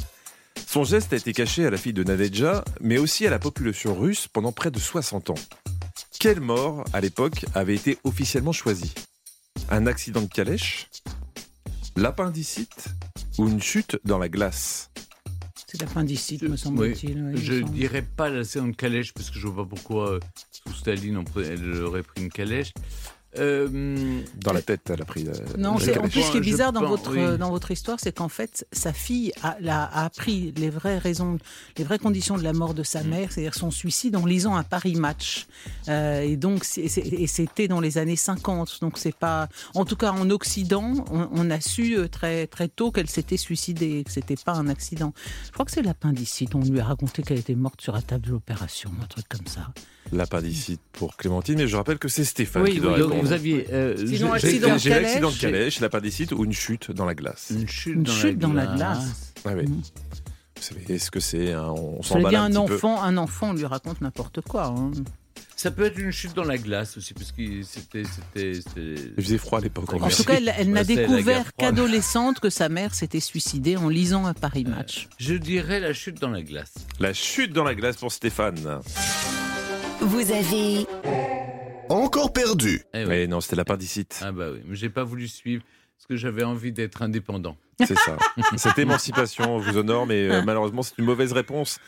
Son geste a été caché à la fille de Nadezhda, mais aussi à la population russe pendant près de 60 ans. Quelle mort, à l'époque, avait été officiellement choisie? Un accident de calèche? L'appendicite? Ou une chute dans la glace? C'est l'appendicite, me semble-t-il. oui, je semble. dirais pas la séance de calèche parce que je vois pas pourquoi euh, sous Staline on pre- elle aurait pris une calèche. Euh, Dans la tête, elle a pris. euh, Non, en plus, ce qui est bizarre dans pense, votre, oui. dans votre histoire, c'est qu'en fait, sa fille a, a appris les vraies raisons, les vraies conditions de la mort de sa Mm. mère, c'est-à-dire son suicide, en lisant un Paris Match. Euh, et donc, c'était dans les années 50. Donc, c'est pas. En tout cas, en Occident, on, on a su très, très tôt qu'elle s'était suicidée, que c'était pas un accident. Je crois que c'est l'appendicite. On lui a raconté qu'elle était morte sur la table de l'opération, un truc comme ça. L'appendicite pour Clémentine, mais je rappelle que c'est Stéphane Oui, qui doit répondre. vous aviez. euh, Sinon, je- accident J'ai de j'ai l'accident de calèche. l'appendicite ou une chute dans la glace. Une chute, Une dans, chute la dans la glace. Ah oui. Mhm. Vous savez ce que c'est hein, On Ça s'en veut bat dire un un peu. enfant, un enfant, on lui raconte n'importe quoi. hein. Ça peut être une chute dans la glace aussi, parce que c'était. Il faisait froid à l'époque. En En tout cas, elle, elle n'a découvert qu'adolescente que sa mère s'était suicidée en lisant un Paris Match. Je dirais la chute dans la glace. La chute dans la glace pour Stéphane. Vous avez Encore perdu. Eh oui. Mais non, c'était l'appendicite. Ah bah oui, mais j'ai pas voulu suivre parce que j'avais envie d'être indépendant. C'est ça. Cette émancipation vous honore, mais euh, malheureusement, c'est une mauvaise réponse.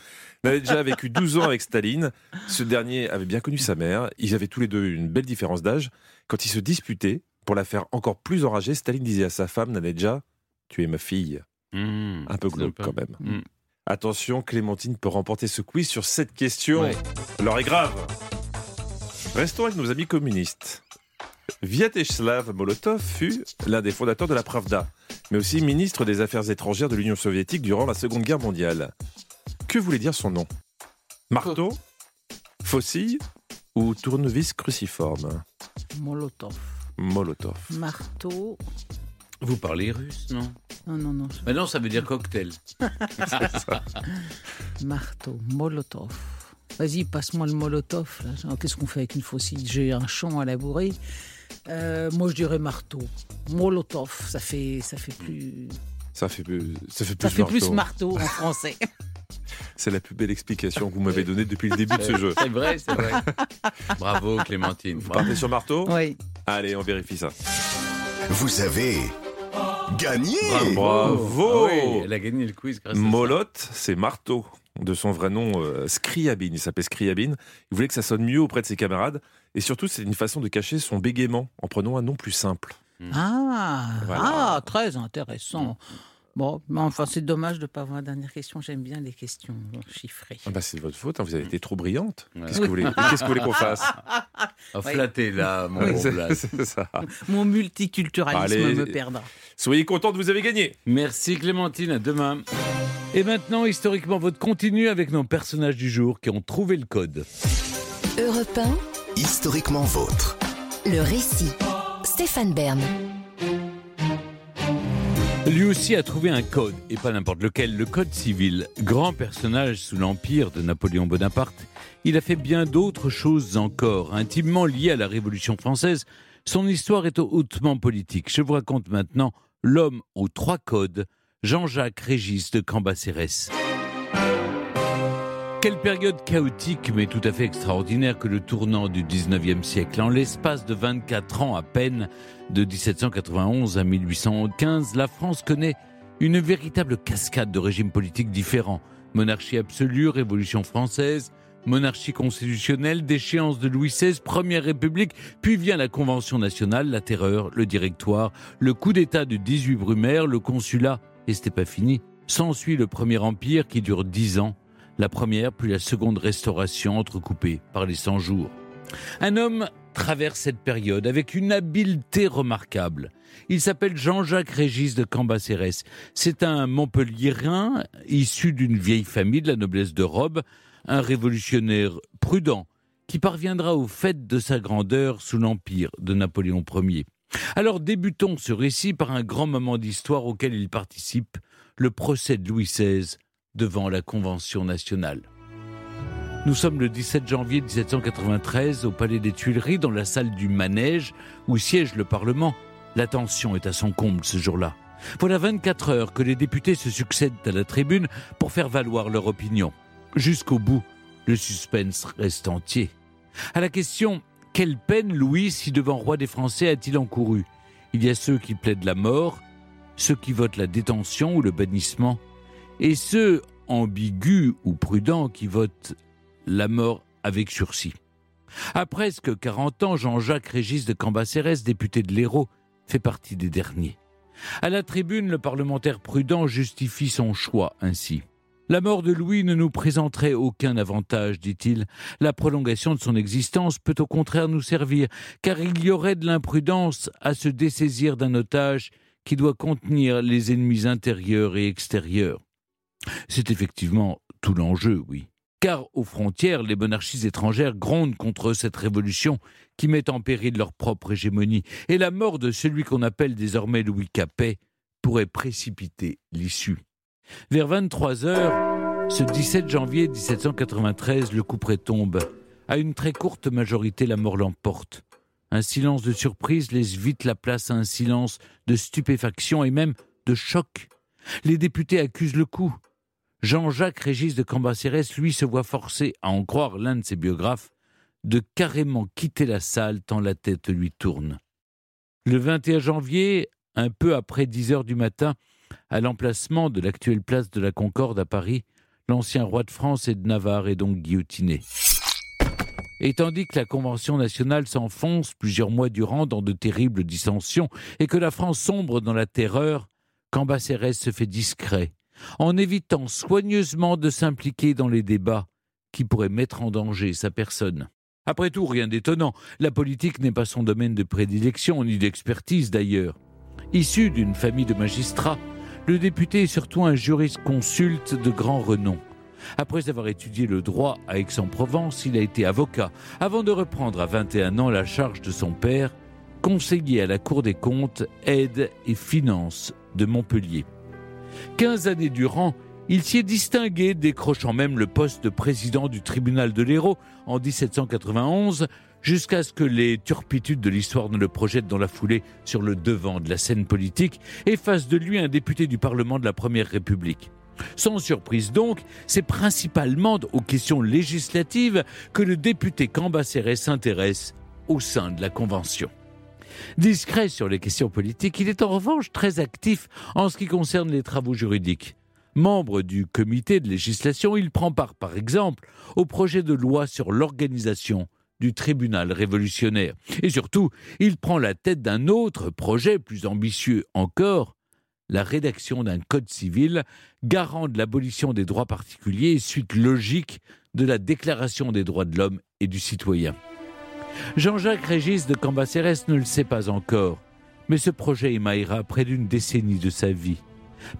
Il avait déjà vécu 12 ans avec Staline. Ce dernier avait bien connu sa mère. Ils avaient tous les deux une belle différence d'âge. Quand ils se disputaient, pour la faire encore plus enragée, Staline disait à sa femme, Nadejda, tu es ma fille. Mmh, Un peu glauque sympa. quand même. Mmh. Attention, Clémentine peut remporter ce quiz sur cette question. Ouais. L'heure est grave. Restons avec nos amis communistes. Vyacheslav Molotov fut l'un des fondateurs de la Pravda, mais aussi ministre des Affaires étrangères de l'Union soviétique durant la Seconde Guerre mondiale. Que voulait dire son nom? Marteau Faucille Ou tournevis cruciforme? Molotov. Molotov. Marteau. Vous parlez russe, non Non, non, non. Mais non, ça veut dire cocktail. Marteau. Molotov. Vas-y, passe-moi le Molotov. là. Alors, Qu'est-ce qu'on fait avec une faucille J'ai un champ à labourer. Euh, moi, je dirais marteau. Molotov, ça fait, ça fait plus, Ça fait plus, ça fait plus, ça fait plus marteau. marteau en français. C'est la plus belle explication que vous m'avez donnée depuis le début de ce jeu. C'est vrai, c'est vrai. Bravo Clémentine. Vous partez sur marteau? Oui. Allez, on vérifie ça. Vous avez gagné. Bravo Ah oui, elle a gagné le quiz grâce à ça. Molot, c'est marteau. De son vrai nom, euh, Scriabine. Il s'appelait Scriabine. Il voulait que ça sonne mieux auprès de ses camarades. Et surtout, c'est une façon de cacher son bégaiement en prenant un nom plus simple. Ah, Voilà. ah, très intéressant. Bon, mais enfin, c'est dommage de ne pas avoir la dernière question. J'aime bien les questions chiffrées. Ah bah, c'est de votre faute, hein, vous avez été trop brillante. Ouais. Qu'est-ce que vous voulez, qu'est-ce que vous voulez qu'on fasse Oh, flattez là, mon Oui, c'est ça. Mon multiculturalisme Allez. me perdra. Soyez contente, vous avez gagné. Merci Clémentine, à demain. Et maintenant, historiquement, votre continue avec nos personnages du jour qui ont trouvé le code. Europe 1, Historiquement vôtre. le récit. Stéphane Bern. Lui aussi a trouvé un code, et pas n'importe lequel, le code civil. Grand personnage sous l'empire de Napoléon Bonaparte, il a fait bien d'autres choses encore, intimement liées à la Révolution française. Son histoire est hautement politique. Je vous raconte maintenant l'homme aux trois codes, Jean-Jacques Régis de Cambacérès. Quelle période chaotique mais tout à fait extraordinaire que le tournant du 19e siècle. En l'espace de 24 ans à peine, de 1791 à 1815, la France connaît une véritable cascade de régimes politiques différents. Monarchie absolue, Révolution française, monarchie constitutionnelle, déchéance de Louis XVI, Première République, puis vient la Convention nationale, la terreur, le directoire, le coup d'État du 18 Brumaire, le consulat, et c'était pas fini. S'ensuit le Premier Empire qui dure dix ans, la première puis la seconde restauration entrecoupée par les 100 jours. Un homme traverse cette période avec une habileté remarquable. Il s'appelle Jean-Jacques Régis de Cambacérès. C'est un Montpelliérain issu d'une vieille famille de la noblesse de robe, un révolutionnaire prudent qui parviendra au fait de sa grandeur sous l'empire de Napoléon Ier. Alors débutons ce récit par un grand moment d'histoire auquel il participe, le procès de Louis XVI devant la Convention nationale. Nous sommes le 17 janvier 1793 au Palais des Tuileries, dans la salle du manège où siège le Parlement. La tension est à son comble ce jour-là. Voilà 24 heures que les députés se succèdent à la tribune pour faire valoir leur opinion. Jusqu'au bout, le suspense reste entier. À la question Quelle peine Louis, si devant roi des Français, a-t-il encouru? Il y a ceux qui plaident la mort, ceux qui votent la détention ou le bannissement, et ceux ambigus ou prudents qui votent la mort avec sursis. À presque 40 ans, Jean-Jacques Régis de Cambacérès, député de l'Hérault, fait partie des derniers. À la tribune, le parlementaire prudent justifie son choix ainsi. La mort de Louis ne nous présenterait aucun avantage, dit-il. La prolongation de son existence peut au contraire nous servir, car il y aurait de l'imprudence à se dessaisir d'un otage qui doit contenir les ennemis intérieurs et extérieurs. C'est effectivement tout l'enjeu, oui. Car aux frontières, les monarchies étrangères grondent contre cette révolution qui met en péril leur propre hégémonie, et la mort de celui qu'on appelle désormais Louis Capet pourrait précipiter l'issue. Vers 23 heures, ce 17 janvier 1793, le coup tombe. À une très courte majorité, la mort l'emporte. Un silence de surprise laisse vite la place à un silence de stupéfaction et même de choc. Les députés accusent le coup. Jean-Jacques Régis de Cambacérès, lui, se voit forcé, à en croire l'un de ses biographes, de carrément quitter la salle tant la tête lui tourne. Le 21 janvier, un peu après 10 heures du matin, à l'emplacement de l'actuelle place de la Concorde à Paris, l'ancien roi de France et de Navarre est donc guillotiné. Et tandis que la Convention nationale s'enfonce plusieurs mois durant dans de terribles dissensions et que la France sombre dans la terreur, Cambacérès se fait discret, en évitant soigneusement de s'impliquer dans les débats qui pourraient mettre en danger sa personne. Après tout, rien d'étonnant, la politique n'est pas son domaine de prédilection, ni d'expertise d'ailleurs. Issu d'une famille de magistrats, le député est surtout un jurisconsulte de grand renom. Après avoir étudié le droit à Aix-en-Provence, il a été avocat, avant de reprendre à 21 ans la charge de son père, conseiller à la Cour des comptes, aide et finances de Montpellier. Quinze années durant, il s'y est distingué, décrochant même le poste de président du tribunal de l'Hérault en 1791, jusqu'à ce que les turpitudes de l'histoire ne le projettent dans la foulée sur le devant de la scène politique et fassent de lui un député du Parlement de la Première République. Sans surprise donc, c'est principalement aux questions législatives que le député Cambacérès s'intéresse au sein de la Convention. Discret sur les questions politiques, il est en revanche très actif en ce qui concerne les travaux juridiques. Membre du comité de législation, il prend part, par exemple, au projet de loi sur l'organisation du tribunal révolutionnaire. Et surtout, il prend la tête d'un autre projet plus ambitieux encore, la rédaction d'un code civil garant de l'abolition des droits particuliers suite logique de la Déclaration des droits de l'homme et du citoyen. Jean-Jacques Régis de Cambacérès ne le sait pas encore, mais ce projet émaillera près d'une décennie de sa vie.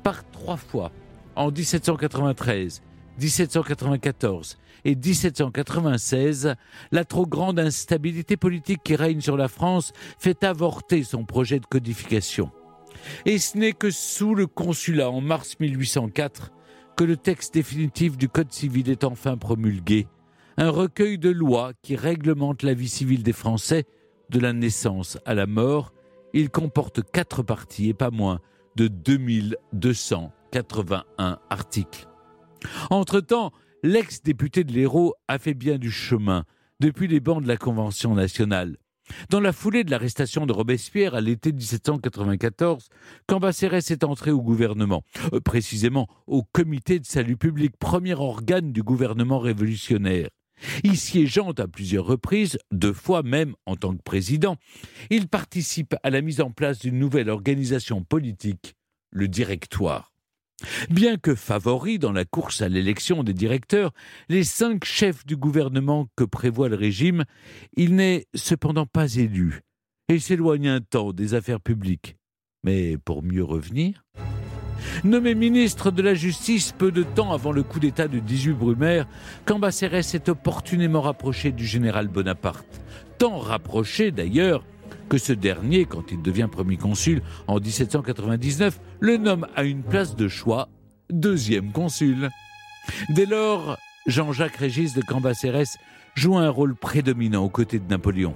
Par trois fois, en 1793, 1794 et 1796, la trop grande instabilité politique qui règne sur la France fait avorter son projet de codification. Et ce n'est que sous le consulat en mars 1804 que le texte définitif du Code civil est enfin promulgué, un recueil de lois qui réglemente la vie civile des Français de la naissance à la mort. Il comporte quatre parties et pas moins de 2281 articles. Entre-temps, l'ex-député de l'Hérault a fait bien du chemin depuis les bancs de la Convention nationale. Dans la foulée de l'arrestation de Robespierre à l'été 1794, Cambacérès est entré au gouvernement, euh, précisément au Comité de salut public, premier organe du gouvernement révolutionnaire. Y siégeant à plusieurs reprises, deux fois même en tant que président, il participe à la mise en place d'une nouvelle organisation politique, le Directoire. Bien que favori dans la course à l'élection des directeurs, les cinq chefs du gouvernement que prévoit le régime, il n'est cependant pas élu et s'éloigne un temps des affaires publiques. Mais pour mieux revenir, Nommé ministre de la Justice peu de temps avant le coup d'État de 18 Brumaire, Cambacérès est opportunément rapproché du général Bonaparte. Tant rapproché d'ailleurs que ce dernier, quand il devient premier consul en 1799, le nomme à une place de choix deuxième consul. Dès lors, Jean-Jacques Régis de Cambacérès joue un rôle prédominant aux côtés de Napoléon.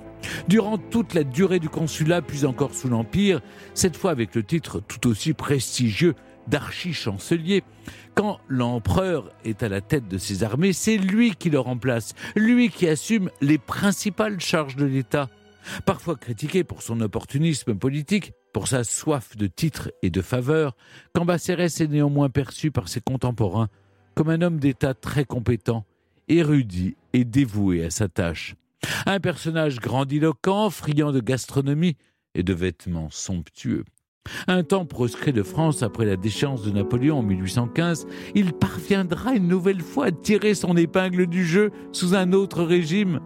Durant toute la durée du consulat, puis encore sous l'Empire, cette fois avec le titre tout aussi prestigieux d'archi-chancelier. Quand l'empereur est à la tête de ses armées, c'est lui qui le remplace, lui qui assume les principales charges de l'État. Parfois critiqué pour son opportunisme politique, pour sa soif de titres et de faveurs, Cambacérès est néanmoins perçu par ses contemporains comme un homme d'État très compétent, érudit et dévoué à sa tâche. Un personnage grandiloquent, friand de gastronomie et de vêtements somptueux. Un temps proscrit de France après la déchéance de Napoléon en 1815, il parviendra une nouvelle fois à tirer son épingle du jeu sous un autre régime.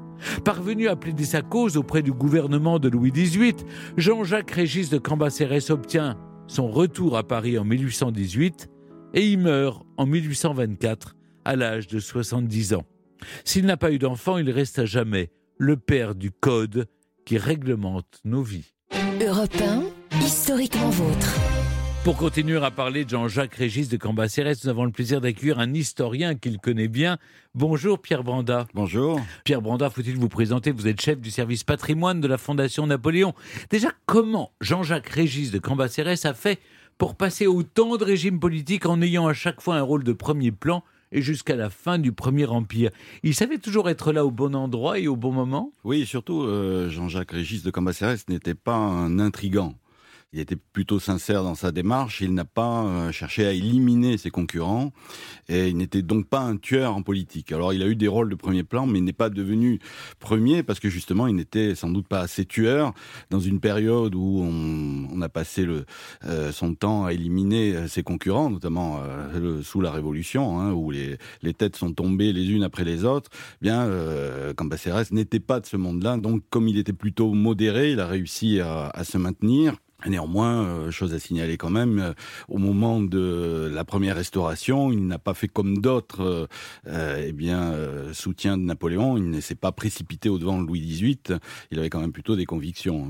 Parvenu à plaider sa cause auprès du gouvernement de Louis XVIII, Jean-Jacques Régis de Cambacérès obtient son retour à Paris en 1818 et il meurt en 1824 à l'âge de 70 ans. S'il n'a pas eu d'enfant, il reste à jamais le père du code qui réglemente nos vies. Europe 1, historiquement vôtre. Pour continuer à parler de Jean-Jacques Régis de Cambacérès, nous avons le plaisir d'accueillir un historien qu'il connaît bien. Bonjour Pierre Branda. Bonjour. Pierre Branda, faut-il vous présenter? Vous êtes chef du service patrimoine de la Fondation Napoléon. Déjà, comment Jean-Jacques Régis de Cambacérès a fait pour passer autant de régimes politiques en ayant à chaque fois un rôle de premier plan et jusqu'à la fin du Premier Empire? Il savait toujours être là au bon endroit et au bon moment? Oui, surtout, euh, Jean-Jacques Régis de Cambacérès n'était pas un intrigant. Il était plutôt sincère dans sa démarche. Il n'a pas euh, cherché à éliminer ses concurrents et il n'était donc pas un tueur en politique. Alors il a eu des rôles de premier plan, mais il n'est pas devenu premier parce que justement il n'était sans doute pas assez tueur dans une période où on, a passé euh, son temps à éliminer euh, ses concurrents, notamment sous la Révolution, hein, où les, têtes sont tombées les unes après les autres. Eh bien, euh, n'était pas de ce monde-là. Donc comme il était plutôt modéré, il a réussi à se maintenir. Néanmoins, euh, chose à signaler quand même, euh, au moment de la première restauration, il n'a pas fait comme d'autres, euh, eh bien, soutien de Napoléon. Il ne s'est pas précipité au devant de Louis XVIII. Il avait quand même plutôt des convictions.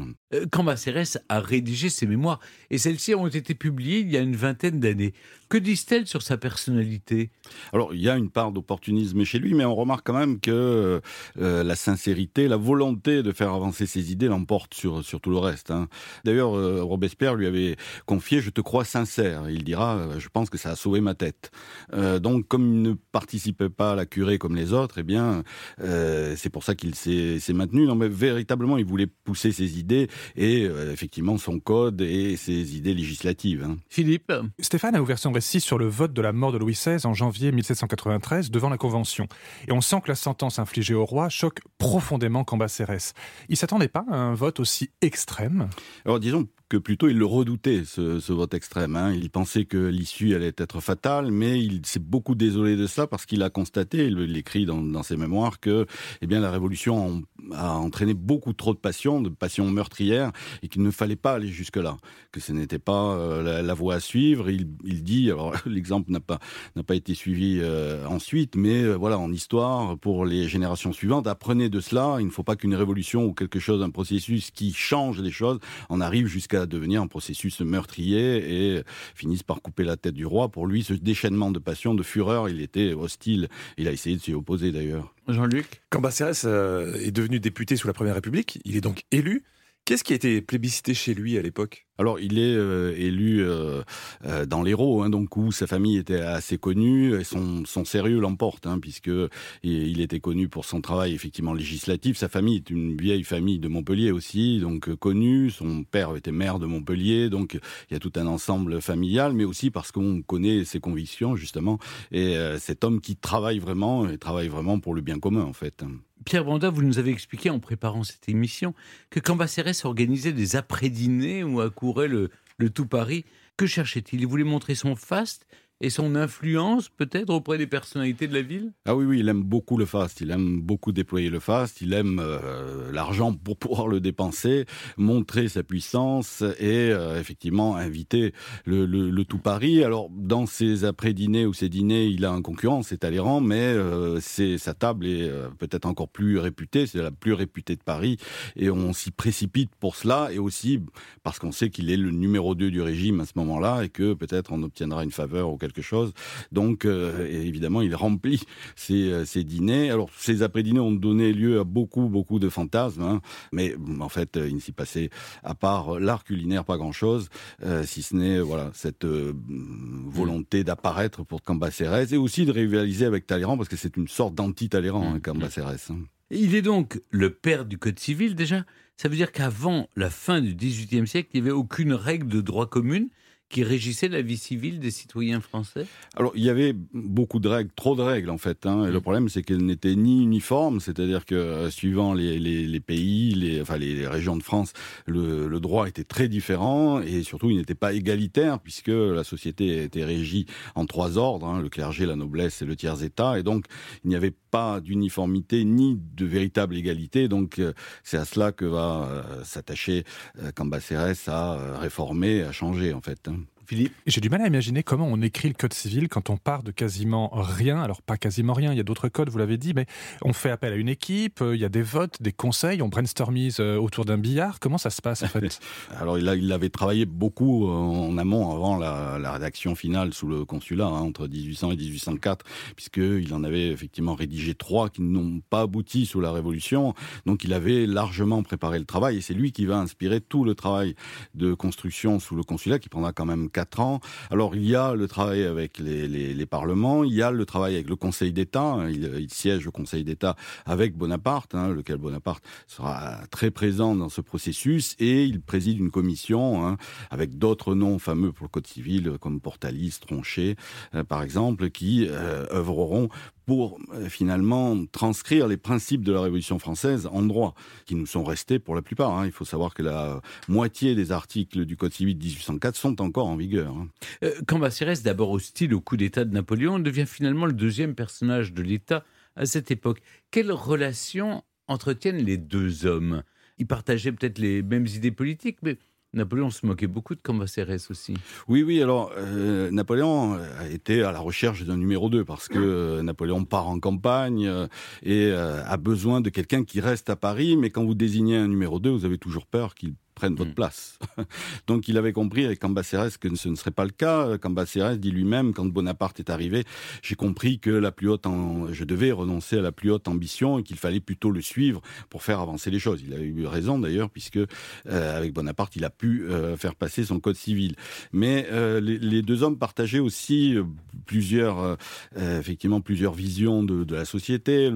Cambacérès a rédigé ses mémoires et celles-ci ont été publiées il y a une vingtaine d'années. Que disent-elles sur sa personnalité? Alors, il y a une part d'opportunisme chez lui, mais on remarque quand même que euh, la sincérité, la volonté de faire avancer ses idées l'emporte sur, sur tout le reste. Hein. D'ailleurs, euh, Robespierre lui avait confié Je te crois sincère. Il dira euh, Je pense que ça a sauvé ma tête. donc, comme il ne participait pas à la curée comme les autres, eh bien, c'est pour ça qu'il s'est maintenu. Non, mais véritablement, il voulait pousser ses idées et effectivement son code et ses idées législatives. Hein. Philippe? Stéphane a ouvert son sur le vote de la mort de Louis XVI en janvier 1793 devant la Convention. Et on sent que la sentence infligée au roi choque profondément Cambacérès. Il s'attendait pas à un vote aussi extrême? Alors disons que plutôt il le redoutait, ce, vote extrême. Hein. Il pensait que l'issue allait être fatale, mais il s'est beaucoup désolé de cela parce qu'il a constaté, il l'écrit dans, ses mémoires, que eh bien, la Révolution a, entraîné beaucoup trop de passion, de passion meurtrière, et qu'il ne fallait pas aller jusque-là, que ce n'était pas euh, la, voie à suivre. Il, dit, alors l'exemple n'a pas, pas été suivi euh, ensuite, mais euh, voilà, en histoire, pour les générations suivantes, apprenez de cela, il ne faut pas qu'une révolution ou quelque chose, un processus qui change les choses, en arrive jusqu'à devenir un processus meurtrier et finissent par couper la tête du roi. Pour lui, ce déchaînement de passion, de fureur, il était hostile. Il a essayé de s'y opposer d'ailleurs. Jean-Luc? Cambacérès euh, est devenu député sous la Première République. Il est donc élu. Qu'est-ce qui a été plébiscité chez lui à l'époque? Alors, il est euh, élu euh, euh, dans l'Hérault, hein, donc où sa famille était assez connue, et son, sérieux l'emporte, hein, puisque il était connu pour son travail effectivement législatif. Sa famille est une vieille famille de Montpellier aussi, donc connue. Son père était maire de Montpellier, donc il y a tout un ensemble familial, mais aussi parce qu'on connaît ses convictions justement, et cet homme qui travaille vraiment, et travaille vraiment pour le bien commun en fait. Pierre Branda, vous nous avez expliqué en préparant cette émission que Cambacérès organisait des après-dîners où le tout Paris. Que cherchait-il? Il voulait montrer son faste et son influence peut-être auprès des personnalités de la ville? Ah oui, oui, il aime beaucoup le faste, il aime beaucoup déployer le faste, il aime euh, l'argent pour pouvoir le dépenser, montrer sa puissance et euh, effectivement inviter le, tout Paris. Alors dans ses après-dîners ou ses dîners, il a un concurrent, c'est Talleyrand, mais euh, sa table est peut-être encore plus réputée, c'est la plus réputée de Paris et on s'y précipite pour cela et aussi parce qu'on sait qu'il est le numéro 2 du régime à ce moment-là et que peut-être on obtiendra une faveur ou quelque chose. Donc, euh, évidemment, il remplit ses, euh, ses, dîners. Alors, ces après-dîners ont donné lieu à beaucoup, beaucoup de fantasmes, hein. mais en fait, euh, il ne s'y passait, à part l'art culinaire, pas grand-chose, si ce n'est voilà cette volonté d'apparaître pour Cambacérès et aussi de rivaliser avec Talleyrand, parce que c'est une sorte d'anti-Talleyrand, hein, mmh. Cambacérès. Hein. Il est donc le père du Code civil, déjà. Ça veut dire qu'avant la fin du XVIIIe siècle, il n'y avait aucune règle de droit commun qui régissait la vie civile des citoyens français? Alors, il y avait beaucoup de règles, trop de règles en fait. Hein, et le problème, c'est qu'elles n'étaient ni uniformes, c'est-à-dire que euh, suivant les, les- les pays, les, enfin les régions de France, le, le droit était très différent et surtout, il n'était pas égalitaire puisque la société était régie en trois ordres hein, le clergé, la noblesse et le tiers-état. Et donc, il n'y avait pas d'uniformité ni de véritable égalité. Donc, euh, c'est à cela que va euh, s'attacher euh, Cambacérès à réformer, à changer en fait. hein. Philippe J'ai du mal à imaginer comment on écrit le code civil quand on part de quasiment rien. Alors, pas quasiment rien, il y a d'autres codes, vous l'avez dit, mais on fait appel à une équipe, euh, il y a des votes, des conseils, on brainstormise euh, autour d'un billard. Comment ça se passe, en fait Alors il, a- il avait travaillé beaucoup euh, en amont avant la, la rédaction finale sous le consulat hein, entre 1800 et 1804, puisqu'il en avait effectivement rédigé trois qui n'ont pas abouti sous la Révolution. Donc il avait largement préparé le travail et c'est lui qui va inspirer tout le travail de construction sous le consulat qui prendra quand même Alors il y a le travail avec les, parlements, il y a le travail avec le Conseil d'État. hein. Il, il siège au Conseil d'État avec Bonaparte, hein, lequel Bonaparte sera très présent dans ce processus et il préside une commission hein, avec d'autres noms fameux pour le Code civil comme Portalis, Tronchet, euh, par exemple, qui euh, œuvreront pour euh, finalement transcrire les principes de la Révolution française en droit, qui nous sont restés pour la plupart. hein. Il faut savoir que la moitié des articles du Code civil de 1804 sont encore en vigueur. hein. Euh, Cambacérès, d'abord hostile au coup d'État de Napoléon, devient finalement le deuxième personnage de l'État à cette époque. Quelles relations entretiennent les deux hommes? Ils partageaient peut-être les mêmes idées politiques, mais Napoléon se moquait beaucoup de Cambacérès aussi. Oui, oui, alors euh, Napoléon a été à la recherche d'un numéro 2 parce que euh, Napoléon part en campagne euh, et euh, a besoin de quelqu'un qui reste à Paris, mais quand vous désignez un numéro 2, vous avez toujours peur qu'il prenne votre place. Donc il avait compris avec Cambacérès que ce ne serait pas le cas. Cambacérès dit lui-même, quand Bonaparte est arrivé, j'ai compris que la plus haute en- je devais renoncer à la plus haute ambition et qu'il fallait plutôt le suivre pour faire avancer les choses. Il a eu raison d'ailleurs, puisque euh, avec Bonaparte, il a pu euh, faire passer son code civil. Mais euh, les, les deux hommes partageaient aussi plusieurs, effectivement, plusieurs visions de, de la société,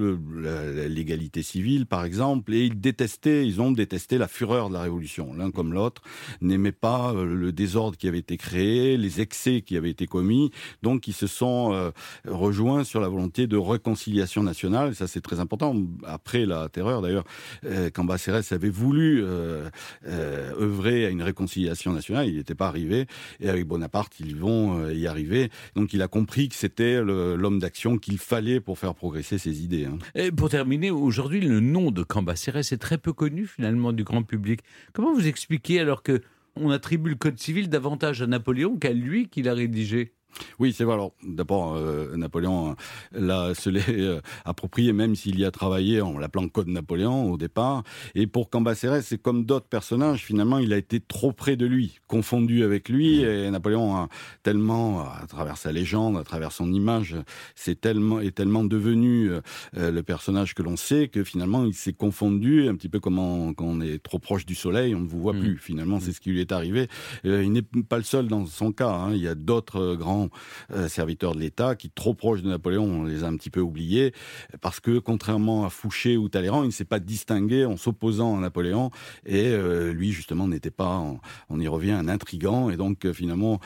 l'égalité civile, par exemple, et ils détestaient, ils ont détesté la fureur de la Révolution. L'un comme l'autre n'aimaient pas euh, le désordre qui avait été créé, les excès qui avaient été commis, donc ils se sont euh, rejoints sur la volonté de réconciliation nationale. Et ça, c'est très important. Après la terreur, d'ailleurs, euh, Cambacérès avait voulu euh, œuvrer à une réconciliation nationale. Il n'était pas arrivé. Et avec Bonaparte, ils vont y arriver. Donc, il a compris que c'était l'homme d'action qu'il fallait pour faire progresser ses idées. hein. Et pour terminer, aujourd'hui, le nom de Cambacérès est très peu connu finalement du grand public. Comment vous expliquez alors que on attribue le Code civil davantage à Napoléon qu'à lui qui l'a rédigé? Oui, c'est vrai. Alors, d'abord, euh, Napoléon euh, l'a, se l'est euh, approprié, même s'il y a travaillé en l'appelant Code Napoléon au départ. Et pour Cambacérès, c'est comme d'autres personnages, finalement, il a été trop près de lui, confondu avec lui. Et Napoléon a tellement, à travers sa légende, à travers son image, c'est tellement, est tellement devenu euh, le personnage que l'on sait que finalement, il s'est confondu, un petit peu comme on- quand on est trop proche du soleil, on ne vous voit plus. Finalement, c'est ce qui lui est arrivé. Il n'est pas le seul dans son cas. hein. Il y a d'autres euh, grands euh, serviteurs de l'État qui, trop proches de Napoléon, on les a un petit peu oubliés, parce que contrairement à Fouché ou Talleyrand, il ne s'est pas distingué en s'opposant à Napoléon, et euh, lui justement n'était pas, on, y revient, un intrigant, et donc euh, finalement,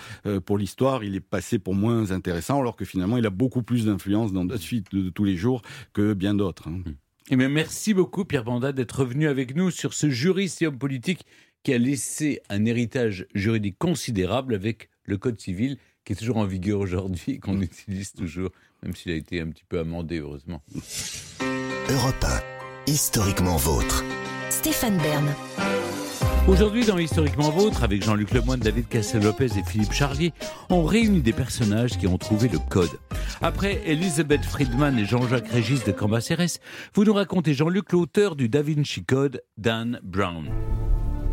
pour l'histoire, il est passé pour moins intéressant, alors que finalement, il a beaucoup plus d'influence dans la suite de, tous les jours que bien d'autres. hein. Eh merci beaucoup, Pierre Banda, d'être revenu avec nous sur ce juriste et homme politique qui a laissé un héritage juridique considérable avec le Code civil qui est toujours en vigueur aujourd'hui et qu'on utilise toujours, même s'il a été un petit peu amendé, heureusement. Europe 1, historiquement vôtre. Stéphane Bern. Aujourd'hui, dans Historiquement Vôtre, avec Jean-Luc Lemoyne, David Cassel-Lopez et Philippe Charlier, on réunit des personnages qui ont trouvé le code. Après Elisabeth Friedman et Jean-Jacques Régis de Cambacérès, vous nous racontez, Jean-Luc, l'auteur du Da Vinci Code, Dan Brown.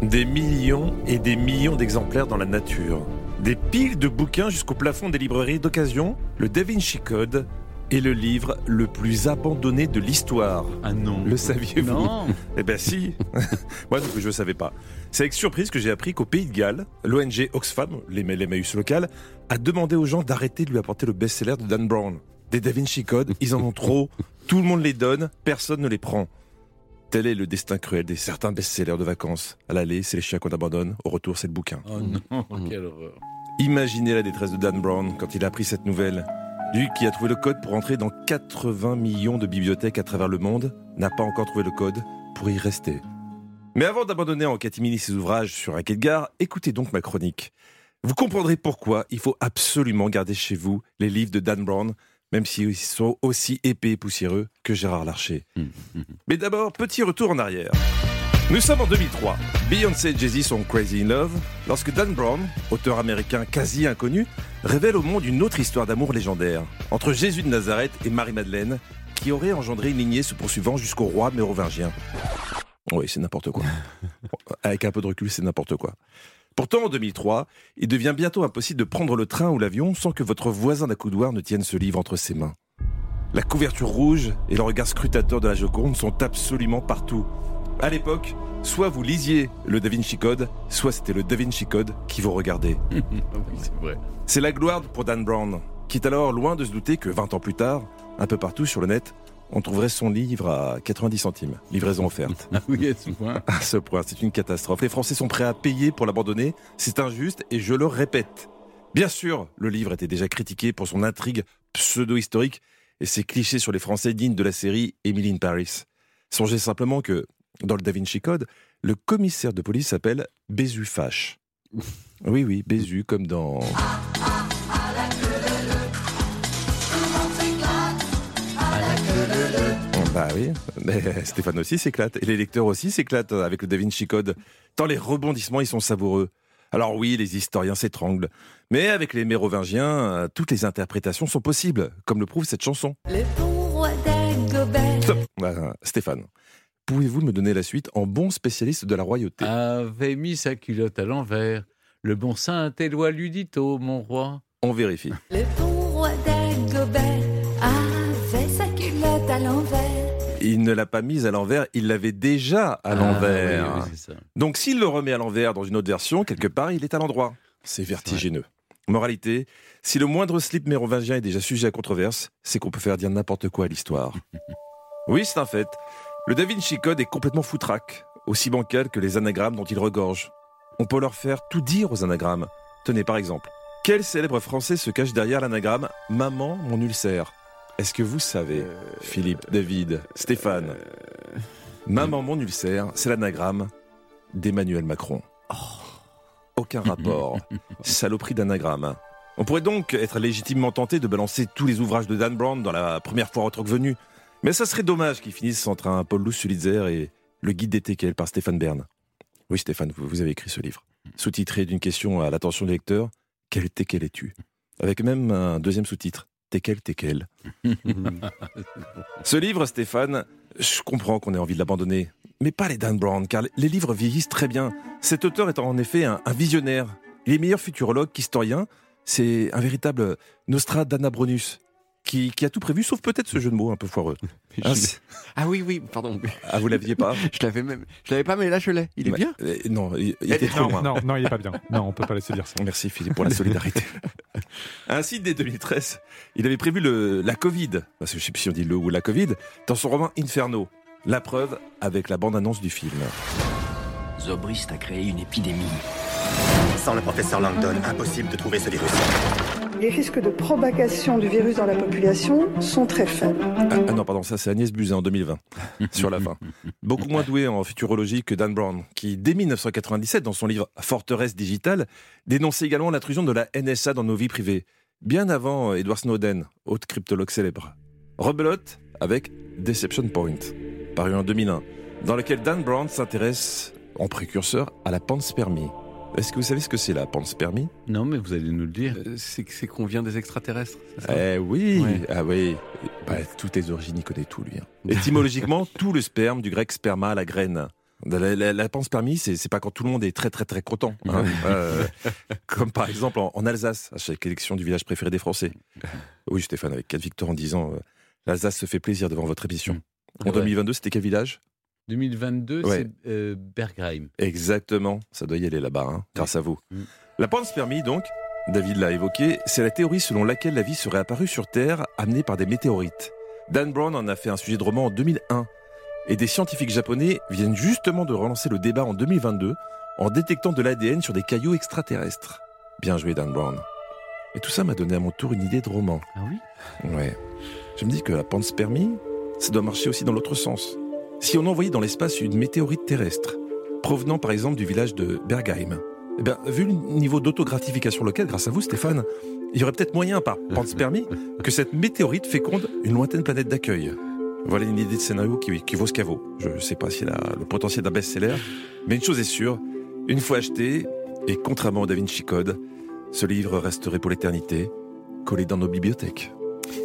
Des millions et des millions d'exemplaires dans la nature. Des piles de bouquins jusqu'au plafond des librairies d'occasion. Le Da Vinci Code est le livre le plus abandonné de l'histoire. Ah non. Le saviez-vous Non. Eh ben si. Moi non plus, je ne savais pas. C'est avec surprise que j'ai appris qu'au Pays de Galles, l'ONG Oxfam, l'Emmaüs local, a demandé aux gens d'arrêter de lui apporter le best-seller de Dan Brown. Des Da Vinci Code, ils en ont trop. Tout le monde les donne, personne ne les prend. Tel est le destin cruel des certains best-sellers de vacances. À l'aller, c'est les chiens qu'on abandonne. Au retour, c'est le bouquin. Oh non, quelle horreur. Imaginez la détresse de Dan Brown quand il a appris cette nouvelle. Lui qui a trouvé le code pour entrer dans 80 millions de bibliothèques à travers le monde, n'a pas encore trouvé le code pour y rester. Mais avant d'abandonner en catimini ses ouvrages sur un quai de gare, écoutez donc ma chronique. Vous comprendrez pourquoi il faut absolument garder chez vous les livres de Dan Brown, même s'ils sont aussi épais et poussiéreux que Gérard Larcher. Mais d'abord, petit retour en arrière. Nous sommes en 2003. Beyoncé et Jay-Z sont crazy in love lorsque Dan Brown, auteur américain quasi inconnu, révèle au monde une autre histoire d'amour légendaire entre Jésus de Nazareth et Marie-Madeleine qui aurait engendré une lignée se poursuivant jusqu'au roi mérovingien. Oui, c'est n'importe quoi. Avec un peu de recul, c'est n'importe quoi. Pourtant, en 2003, il devient bientôt impossible de prendre le train ou l'avion sans que votre voisin d'accoudoir ne tienne ce livre entre ses mains. La couverture rouge et le regard scrutateur de la Joconde sont absolument partout. À l'époque, soit vous lisiez le Da Vinci Code, soit c'était le Da Vinci Code qui vous regardait. c'est vrai. C'est la gloire pour Dan Brown, qui est alors loin de se douter que 20 ans plus tard, un peu partout sur le net, on trouverait son livre à 90 centimes, livraison offerte. Ah oui, à ce point. À ce point, c'est une catastrophe. Les Français sont prêts à payer pour l'abandonner, c'est injuste et je le répète. Bien sûr, le livre était déjà critiqué pour son intrigue pseudo-historique et ses clichés sur les Français dignes de la série Emily in Paris. Songez simplement que, dans le Da Vinci Code, le commissaire de police s'appelle Bézu Fache. Oui, oui, Bézu, comme dans... Bah oui, mais Stéphane aussi s'éclate. Et les lecteurs aussi s'éclatent avec le Da Vinci Code. Tant les rebondissements, ils sont savoureux. Alors oui, les historiens s'étranglent. Mais avec les mérovingiens, toutes les interprétations sont possibles, comme le prouve cette chanson. Le bon roi d'Agobert. Stop Bah, Stéphane, pouvez-vous me donner la suite en bon spécialiste de la royauté? Avait mis sa culotte à l'envers. Le bon saint Éloi lui dit oh, mon roi. On vérifie. Le bon roi d'Agobert avait sa culotte à l'envers. Il ne l'a pas mise à l'envers, il l'avait déjà à Ah, l'envers. oui, oui, c'est ça. Donc s'il le remet à l'envers dans une autre version, quelque part, il est à l'endroit. C'est vertigineux. Moralité, si le moindre slip mérovingien est déjà sujet à controverse, c'est qu'on peut faire dire n'importe quoi à l'histoire. oui, c'est un fait. Le Da Vinci Code est complètement foutraque, aussi bancal que les anagrammes dont il regorge. On peut leur faire tout dire aux anagrammes. Tenez par exemple, quel célèbre français se cache derrière l'anagramme Maman, mon ulcère Est-ce que vous savez, Philippe, David, Stéphane Maman, mon ulcère, c'est l'anagramme d'Emmanuel Macron. Aucun rapport. Saloperie d'anagramme. On pourrait donc être légitimement tenté de balancer tous les ouvrages de Dan Brown dans la première fois revenue. Mais ça serait dommage qu'ils finissent entre un Paul Sulitzer et le guide des TKL par Stéphane Bern. Oui, Stéphane, vous, avez écrit ce livre. Sous-titré d'une question à l'attention des lecteurs Quel TKL es-tu? Avec même un deuxième sous-titre Tekel, Tekel. Ce livre, Stéphane, je comprends qu'on ait envie de l'abandonner, mais pas les Dan Brown, car les livres vieillissent très bien. Cet auteur est en effet un, un visionnaire. Il est meilleur futurologue qu'historien. C'est un véritable Nostradamus qui, qui a tout prévu, sauf peut-être ce jeu de mots un peu foireux. Hein, Ah oui, oui, pardon. ah, vous l'aviez pas Je l'avais même, je l'avais pas, mais là je l'ai. Il est Bah, bien. euh, Non, il, il était trop Non, loin. non, non, il est pas bien. Non, on peut pas laisser dire ça. Merci Philippe pour la solidarité. Ainsi, dès 2013, il avait prévu le, la Covid, parce que je sais plus si on dit le ou la Covid, dans son roman Inferno. La preuve avec la bande-annonce du film. Zobrist a créé une épidémie. Sans le professeur Langdon, impossible de trouver ce virus. Les risques de propagation du virus dans la population sont très faibles. Ah, ah non, pardon, ça c'est Agnès Buzyn en 2020, sur la fin. Beaucoup moins doué en futurologie que Dan Brown, qui dès 1997, dans son livre Forteresse digitale, dénonçait également l'intrusion de la NSA dans nos vies privées, bien avant Edward Snowden, autre cryptologue célèbre. Rebelote avec Deception Point, paru en 2001, dans lequel Dan Brown s'intéresse, en précurseur, à la panspermie. Est-ce que vous savez ce que c'est la panspermie? Non, mais vous allez nous le dire. Euh, C'est c'est qu'on vient des extraterrestres. c'est ça? Eh oui, Ouais. ah oui. Bah, toutes les origines, il connaît tout lui. hein. Étymologiquement, tout le sperme, du grec sperma, la graine. La, la, la panspermie, c'est c'est pas quand tout le monde est très très très content. hein. Euh, comme par exemple en, en Alsace, à chaque élection du village préféré des Français. Oui, Stéphane, avec 4 victoires en 10 ans, euh, l'Alsace se fait plaisir devant votre émission. En Ouais. 2022, c'était quel village? 2022, Ouais. c'est euh, Bergheim. Exactement, ça doit y aller là-bas, hein, grâce à vous. Mm. La panspermie, donc, David l'a évoqué, c'est la théorie selon laquelle la vie serait apparue sur Terre amenée par des météorites. Dan Brown en a fait un sujet de roman en 2001. Et des scientifiques japonais viennent justement de relancer le débat en 2022 en détectant de l'ADN sur des cailloux extraterrestres. Bien joué, Dan Brown. Et tout ça m'a donné à mon tour une idée de roman. Ah oui? Ouais. Je me dis que la panspermie, ça doit marcher aussi dans l'autre sens. Si on envoyait dans l'espace une météorite terrestre, provenant par exemple du village de Bergheim, eh bien, vu le niveau d'autogratification locale, grâce à vous, Stéphane, il y aurait peut-être moyen, par panspermie, que cette météorite féconde une lointaine planète d'accueil. Voilà une idée de scénario qui, qui vaut ce qu'elle vaut. Je ne sais pas si elle a le potentiel d'un best-seller, mais une chose est sûre, une fois acheté, et contrairement au Da Vinci Code, ce livre resterait pour l'éternité collé dans nos bibliothèques.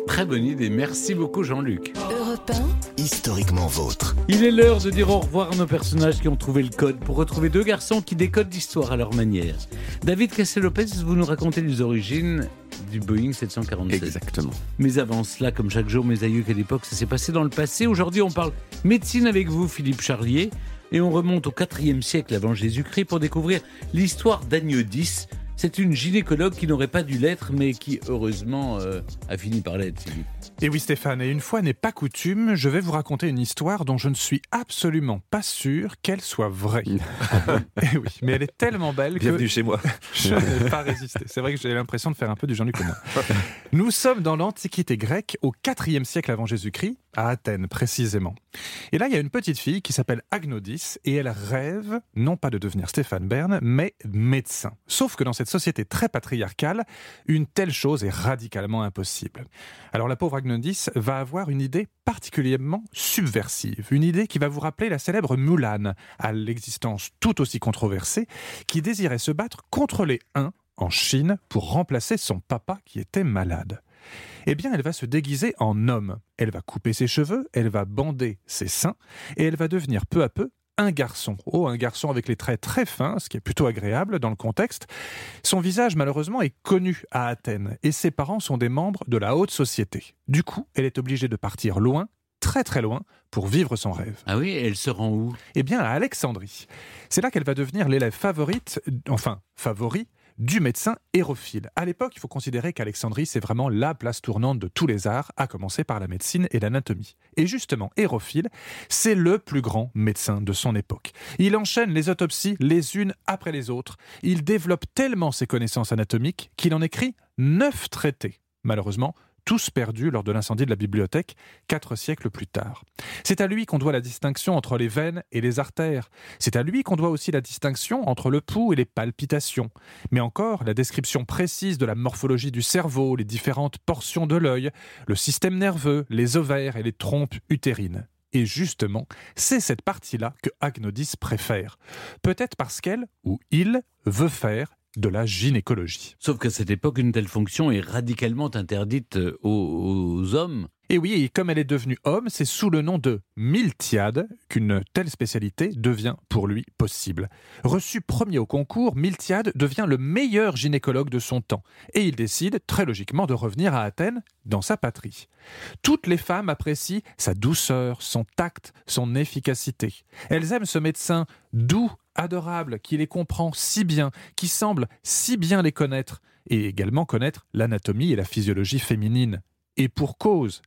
Très bonne idée. Merci beaucoup, Jean-Luc. Europe Historiquement vôtre. Il est l'heure de dire au revoir à nos personnages qui ont trouvé le code pour retrouver deux garçons qui décodent l'histoire à leur manière. David Cassel-Lopez, vous nous racontez les origines du Boeing 747. Exactement. Mais avant cela, comme chaque jour, mes aïeux qu'à l'époque, ça s'est passé dans le passé. Aujourd'hui, on parle médecine avec vous, Philippe Charlier. Et on remonte au 4e siècle avant Jésus-Christ pour découvrir l'histoire d'Agnodis. C'est une gynécologue qui n'aurait pas dû l'être, mais qui, heureusement, euh, a fini par l'être, Philippe. Et oui Stéphane, et une fois n'est pas coutume, je vais vous raconter une histoire dont je ne suis absolument pas sûr qu'elle soit vraie. et oui, mais elle est tellement belle Bienvenue que chez moi. je n'ai pas résisté. C'est vrai que j'ai l'impression de faire un peu du Jean-Luc Lemoyne. Nous sommes dans l'Antiquité grecque, au 4e siècle avant Jésus-Christ, à Athènes précisément. Et là, il y a une petite fille qui s'appelle Agnodis, et elle rêve, non pas de devenir Stéphane Bern, mais médecin. Sauf que dans cette société très patriarcale, une telle chose est radicalement impossible. Alors la pauvre Va avoir une idée particulièrement subversive, une idée qui va vous rappeler la célèbre Mulan, à l'existence tout aussi controversée, qui désirait se battre contre les Huns en Chine pour remplacer son papa qui était malade. Eh bien, elle va se déguiser en homme. Elle va couper ses cheveux, elle va bander ses seins, et elle va devenir peu à peu un garçon. Oh, un garçon avec les traits très fins, ce qui est plutôt agréable dans le contexte. Son visage, malheureusement, est connu à Athènes, et ses parents sont des membres de la haute société. Du coup, elle est obligée de partir loin, très très loin, pour vivre son rêve. Ah oui, elle se rend où? Eh bien, à Alexandrie. C'est là qu'elle va devenir l'élève favorite, enfin, favori, du médecin Hérophile. À l'époque, il faut considérer qu'Alexandrie, c'est vraiment la place tournante de tous les arts, à commencer par la médecine et l'anatomie. Et justement, Hérophile, c'est le plus grand médecin de son époque. Il enchaîne les autopsies les unes après les autres. Il développe tellement ses connaissances anatomiques qu'il en écrit neuf traités. Malheureusement, tous perdus lors de l'incendie de la bibliothèque, quatre siècles plus tard. C'est à lui qu'on doit la distinction entre les veines et les artères. C'est à lui qu'on doit aussi la distinction entre le pouls et les palpitations. Mais encore, la description précise de la morphologie du cerveau, les différentes portions de l'œil, le système nerveux, les ovaires et les trompes utérines. Et justement, c'est cette partie-là que Agnodis préfère. Peut-être parce qu'elle, ou il, veut faire de la gynécologie. Sauf qu'à cette époque, une telle fonction est radicalement interdite euh, aux, aux hommes. Et oui, et comme elle est devenue homme, c'est sous le nom de Miltiade qu'une telle spécialité devient pour lui possible. Reçu premier au concours, Miltiade devient le meilleur gynécologue de son temps. Et il décide, très logiquement, de revenir à Athènes, dans sa patrie. Toutes les femmes apprécient sa douceur, son tact, son efficacité. Elles aiment ce médecin doux, adorable, qui les comprend si bien, qui semble si bien les connaître, et également connaître l'anatomie et la physiologie féminine. Et pour cause.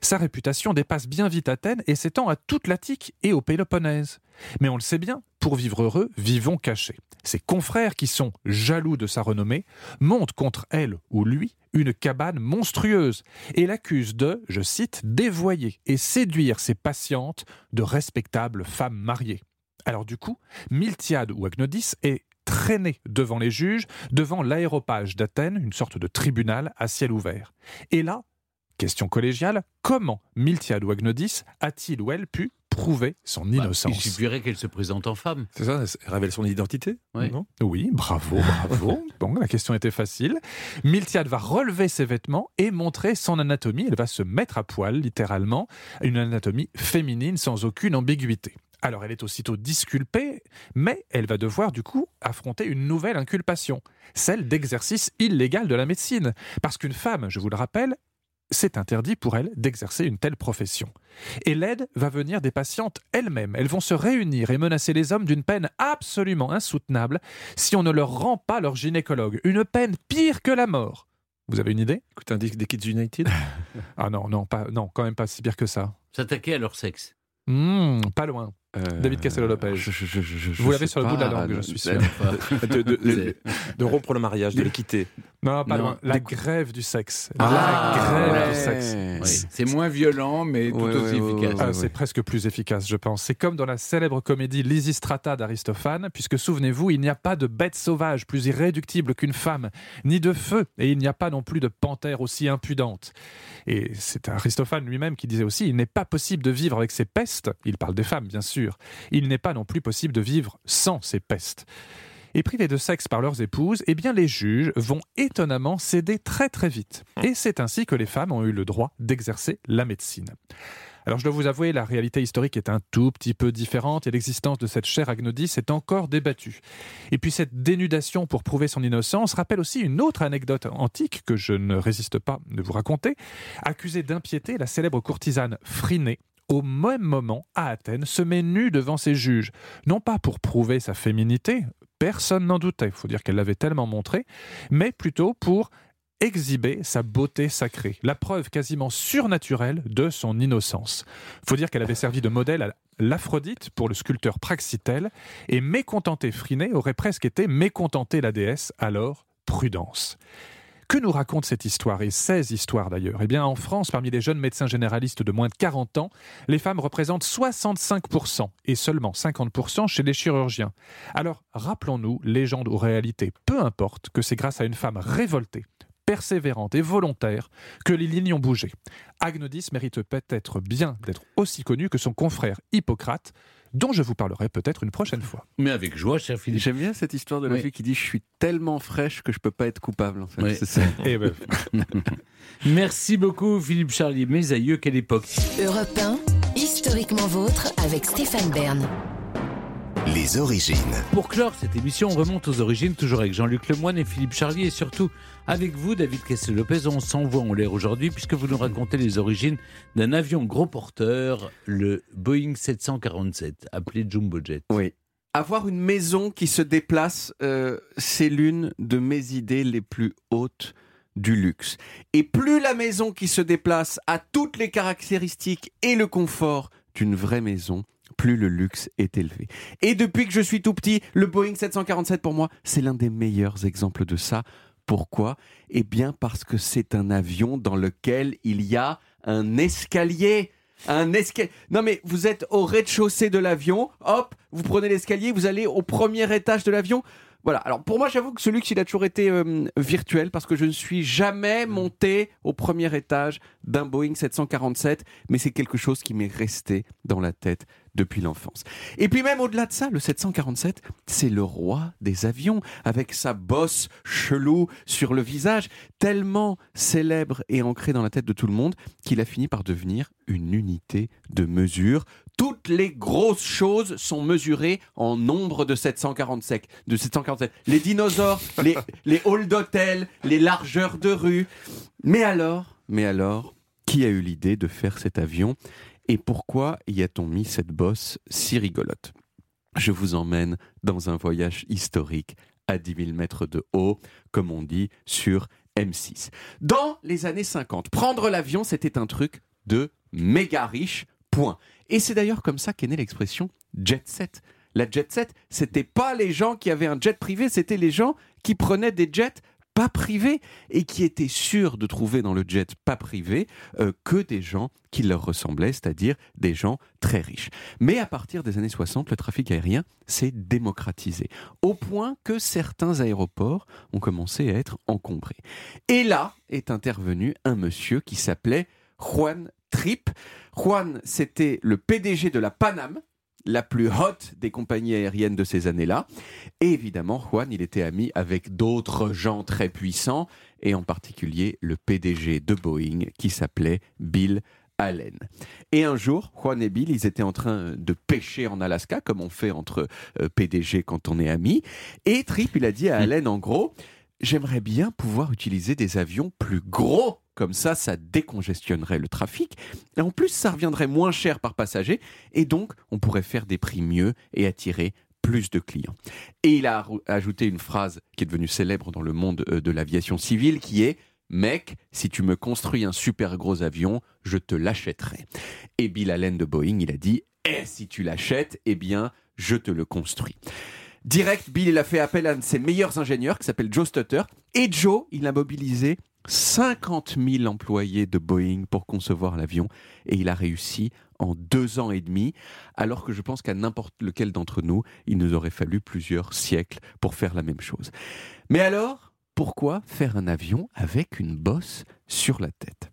Sa réputation dépasse bien vite Athènes et s'étend à toute l'Attique et au Péloponnèse. Mais on le sait bien, pour vivre heureux, vivons cachés. Ses confrères qui sont jaloux de sa renommée montent contre elle ou lui une cabane monstrueuse et l'accusent de, je cite, dévoyer et séduire ses patientes de respectables femmes mariées. Alors du coup, Miltiade ou Agnodis est traîné devant les juges, devant l'aéropage d'Athènes, une sorte de tribunal à ciel ouvert. Et là, question collégiale, comment Miltiade ou Agnodis a-t-il ou elle pu prouver son innocence Il suffirait qu'elle se présente en femme. C'est ça, elle révèle son identité non? Oui, bravo, bravo. bon, la question était facile. Miltiade va relever ses vêtements et montrer son anatomie. Elle va se mettre à poil, littéralement, une anatomie féminine sans aucune ambiguïté. Alors elle est aussitôt disculpée, mais elle va devoir du coup affronter une nouvelle inculpation, celle d'exercice illégal de la médecine. Parce qu'une femme, je vous le rappelle, c'est interdit pour elle d'exercer une telle profession. Et l'aide va venir des patientes elles-mêmes. Elles vont se réunir et menacer les hommes d'une peine absolument insoutenable si on ne leur rend pas leur gynécologue. Une peine pire que la mort. Vous avez une idée? Écoute, un disque des Kids United? Ah non, non, pas, non, quand même pas si pire que ça. S'attaquer à leur sexe. Hmm, pas loin. David Castello-Lopez. je- je- je- je- je Vous l'avez sur le bout de la langue, je suis sûr. de, de- de- de rompre le mariage, de le quitter. Non, pas Non. loin. La grève du sexe. Ah, la grève ouais. du sexe. Oui, C'est moins violent, mais tout Ouais, aussi ouais, ouais, efficace. Ah, c'est presque plus efficace, je pense. C'est comme dans la célèbre comédie Lysistrata d'Aristophane, puisque souvenez-vous, il n'y a pas de bête sauvage plus irréductible qu'une femme, ni de feu, et il n'y a pas non plus de panthère aussi impudente. Et c'est Aristophane lui-même qui disait aussi, il n'est pas possible de vivre avec ces pestes, il parle des femmes bien sûr, il n'est pas non plus possible de vivre sans ces pestes. Et privés de sexe par leurs épouses, eh bien les juges vont étonnamment céder très très vite. Et c'est ainsi que les femmes ont eu le droit d'exercer la médecine. Alors je dois vous avouer, la réalité historique est un tout petit peu différente et l'existence de cette chair agnodis est encore débattue. Et puis cette dénudation pour prouver son innocence rappelle aussi une autre anecdote antique que je ne résiste pas de vous raconter. Accusée d'impiété, la célèbre courtisane Phryné au même moment, à Athènes, se met nue devant ses juges, non pas pour prouver sa féminité, personne n'en doutait, il faut dire qu'elle l'avait tellement montré, mais plutôt pour exhiber sa beauté sacrée, la preuve quasiment surnaturelle de son innocence. faut dire qu'elle avait servi de modèle à l'Aphrodite pour le sculpteur Praxitèle, et mécontenter Phryné aurait presque été mécontenter la déesse, alors prudence. Que nous raconte cette histoire et ces histoires d'ailleurs? Eh bien, en France, parmi les jeunes médecins généralistes de moins de 40 ans, les femmes représentent 65% et seulement 50% chez les chirurgiens. Alors, rappelons-nous, légende ou réalité, peu importe que c'est grâce à une femme révoltée, persévérante et volontaire que les lignes ont bougé. Agnodis mérite peut-être bien d'être aussi connu que son confrère Hippocrate, dont je vous parlerai peut-être une prochaine fois. Mais avec joie, cher Philippe. J'aime bien cette histoire de la Oui. fille qui dit Je suis tellement fraîche que je peux pas être coupable. En fait. Oui. C'est ça. Eh ben, Merci beaucoup, Philippe Charlier. Mes aïeux, quelle époque. Europe 1, historiquement vôtre avec Stéphane Bern. Les origines. Pour clore cette émission, on remonte aux origines, toujours avec Jean-Luc Lemoyne et Philippe Charlier, et surtout avec vous, David Kessel-Lopez. On s'envoie en l'air aujourd'hui, puisque vous nous racontez les origines d'un avion gros porteur, le Boeing 747, appelé Jumbo Jet. Oui. Avoir une maison qui se déplace, euh, c'est l'une de mes idées les plus hautes du luxe. Et plus la maison qui se déplace a toutes les caractéristiques et le confort d'une vraie maison, plus le luxe est élevé. Et depuis que je suis tout petit, le Boeing 747 pour moi, c'est l'un des meilleurs exemples de ça. Pourquoi? Eh bien parce que c'est un avion dans lequel il y a un escalier. Un escalier. Non mais vous êtes au rez-de-chaussée de l'avion, hop, vous prenez l'escalier, vous allez au premier étage de l'avion. Voilà. Alors pour moi, j'avoue que ce luxe, il a toujours été euh, virtuel parce que je ne suis jamais monté au premier étage d'un Boeing 747, mais c'est quelque chose qui m'est resté dans la tête depuis l'enfance. Et puis même au-delà de ça, le 747, c'est le roi des avions, avec sa bosse chelou sur le visage, tellement célèbre et ancré dans la tête de tout le monde qu'il a fini par devenir une unité de mesure. Toutes les grosses choses sont mesurées en nombre de 747. De 747. Les dinosaures, les, les halls d'hôtel, les largeurs de rue. Mais alors, mais alors, qui a eu l'idée de faire cet avion? Et pourquoi y a-t-on mis cette bosse si rigolote? Je vous emmène dans un voyage historique à 10 000 mètres de haut, comme on dit, sur M6. Dans les années 50, prendre l'avion, c'était un truc de méga riche, point. Et c'est d'ailleurs comme ça qu'est née l'expression jet set. La jet set, c'était pas les gens qui avaient un jet privé, c'était les gens qui prenaient des jets pas privés et qui étaient sûrs de trouver dans le jet pas privé euh, que des gens qui leur ressemblaient, c'est-à-dire des gens très riches. Mais à partir des années 60, le trafic aérien s'est démocratisé, au point que certains aéroports ont commencé à être encombrés. Et là est intervenu un monsieur qui s'appelait Juan Tripp. Juan, c'était le PDG de la Paname, la plus haute des compagnies aériennes de ces années-là. Et évidemment, Juan, il était ami avec d'autres gens très puissants, et en particulier le PDG de Boeing qui s'appelait Bill Allen. Et un jour, Juan et Bill, ils étaient en train de pêcher en Alaska, comme on fait entre euh, PDG quand on est amis. Et Tripp, il a dit à Allen, en gros, j'aimerais bien pouvoir utiliser des avions plus gros. Comme ça, ça décongestionnerait le trafic. Et en plus, ça reviendrait moins cher par passager. Et donc, on pourrait faire des prix mieux et attirer plus de clients. Et il a ajouté une phrase qui est devenue célèbre dans le monde euh, de l'aviation civile qui est Mec, si tu me construis un super gros avion, je te l'achèterai. Et Bill Allen de Boeing, il a dit Et si tu l'achètes, eh bien, je te le construis. Direct, Bill, il a fait appel à un de ses meilleurs ingénieurs qui s'appelle Joe Stutter. Et Joe, il a mobilisé 50 000 employés de Boeing pour concevoir l'avion. Et il a réussi en deux ans et demi, alors que je pense qu'à n'importe lequel d'entre nous, il nous aurait fallu plusieurs siècles pour faire la même chose. Mais alors, pourquoi faire un avion avec une bosse sur la tête?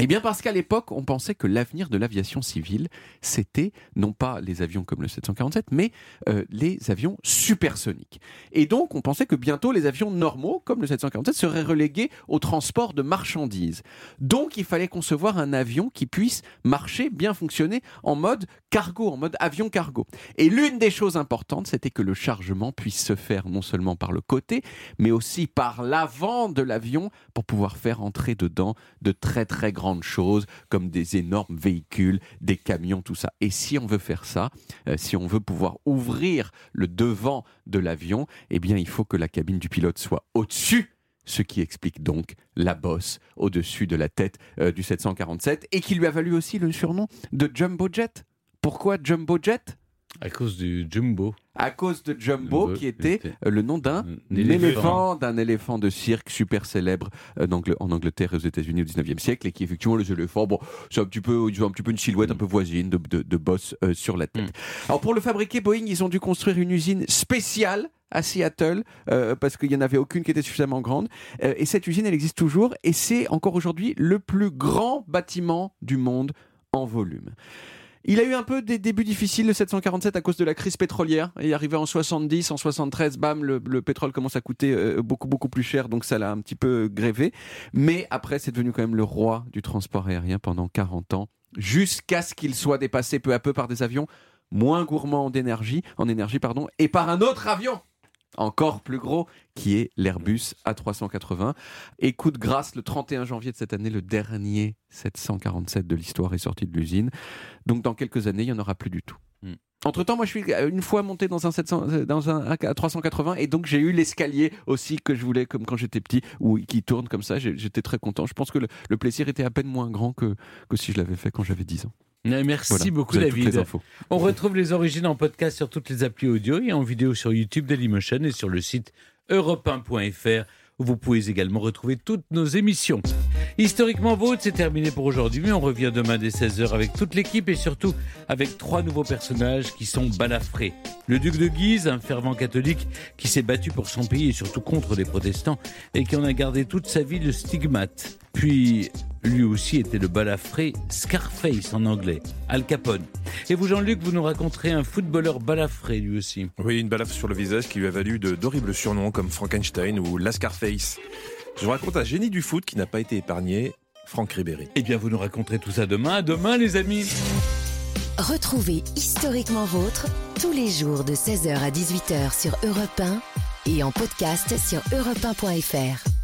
Eh bien parce qu'à l'époque, on pensait que l'avenir de l'aviation civile, c'était non pas les avions comme le 747, mais euh, les avions supersoniques. Et donc, on pensait que bientôt les avions normaux, comme le 747, seraient relégués au transport de marchandises. Donc, il fallait concevoir un avion qui puisse marcher, bien fonctionner en mode cargo, en mode avion cargo. Et l'une des choses importantes, c'était que le chargement puisse se faire non seulement par le côté, mais aussi par l'avant de l'avion pour pouvoir faire entrer dedans de très très grands choses comme des énormes véhicules, des camions, tout ça. Et si on veut faire ça, euh, si on veut pouvoir ouvrir le devant de l'avion, eh bien il faut que la cabine du pilote soit au-dessus ce qui explique donc la bosse au-dessus de la tête euh, du 747 et qui lui a valu aussi le surnom de Jumbo Jet. Pourquoi Jumbo Jet À cause du Jumbo à cause de Jumbo, qui était euh, le nom d'un éléphant, d'un éléphant de cirque super célèbre euh, en Angleterre et aux États-Unis au 19e siècle, et qui effectivement les éléphants, bon, c'est un petit peu, ils ont un petit peu une silhouette un peu voisine de, de, boss euh, sur la tête. Mm. Alors pour le fabriquer, Boeing, ils ont dû construire une usine spéciale à Seattle parce qu'il n'y en avait aucune qui était suffisamment grande. et cette usine, elle existe toujours et c'est encore aujourd'hui le plus grand bâtiment du monde en volume. Il a eu un peu des débuts difficiles, le 747, à cause de la crise pétrolière. Et arrivé en 70, en 73, bam, le, pétrole commence à coûter euh, beaucoup, beaucoup plus cher, donc ça l'a un petit peu grévé. Mais après, c'est devenu quand même le roi du transport aérien pendant 40 ans, jusqu'à ce qu'il soit dépassé peu à peu par des avions moins gourmands d'énergie, en énergie, pardon, et par un autre avion encore plus gros, qui est l'Airbus A380. Et coup de grâce, le 31 janvier de cette année, le dernier 747 de l'histoire est sorti de l'usine. Donc dans quelques années, il n'y en aura plus du tout. Hmm. Entre temps, moi, je suis euh, une fois monté dans un, 700, euh, dans un A380 et donc j'ai eu l'escalier aussi que je voulais comme quand j'étais petit, où qui tourne comme ça. J'étais très content. Je pense que le, plaisir était à peine moins grand que, que si je l'avais fait quand j'avais 10 ans. Merci beaucoup David. On retrouve les origines en podcast sur toutes les applis audio et en vidéo sur YouTube Dailymotion et sur le site europe où vous pouvez également retrouver toutes nos émissions. Historiquement Vôtre, c'est terminé pour aujourd'hui, mais on revient demain dès 16h avec toute l'équipe et surtout avec trois nouveaux personnages qui sont balafrés. Le duc de Guise, un fervent catholique qui s'est battu pour son pays et surtout contre les protestants et qui en a gardé toute sa vie le stigmate. Puis lui aussi était le balafré Scarface en anglais, Al Capone. Et vous, Jean-Luc, vous nous raconterez un footballeur balafré lui aussi. Oui, une balafre sur le visage qui lui a valu d'horribles surnoms comme Frankenstein ou La Scarface. Je vous raconte un génie du foot qui n'a pas été épargné, Franck Ribéry. Eh bien, vous nous raconterez tout ça demain. demain, les amis. Retrouvez Historiquement Vôtre tous les jours de 16h à 18h sur Europe 1 et en podcast sur europe1.fr.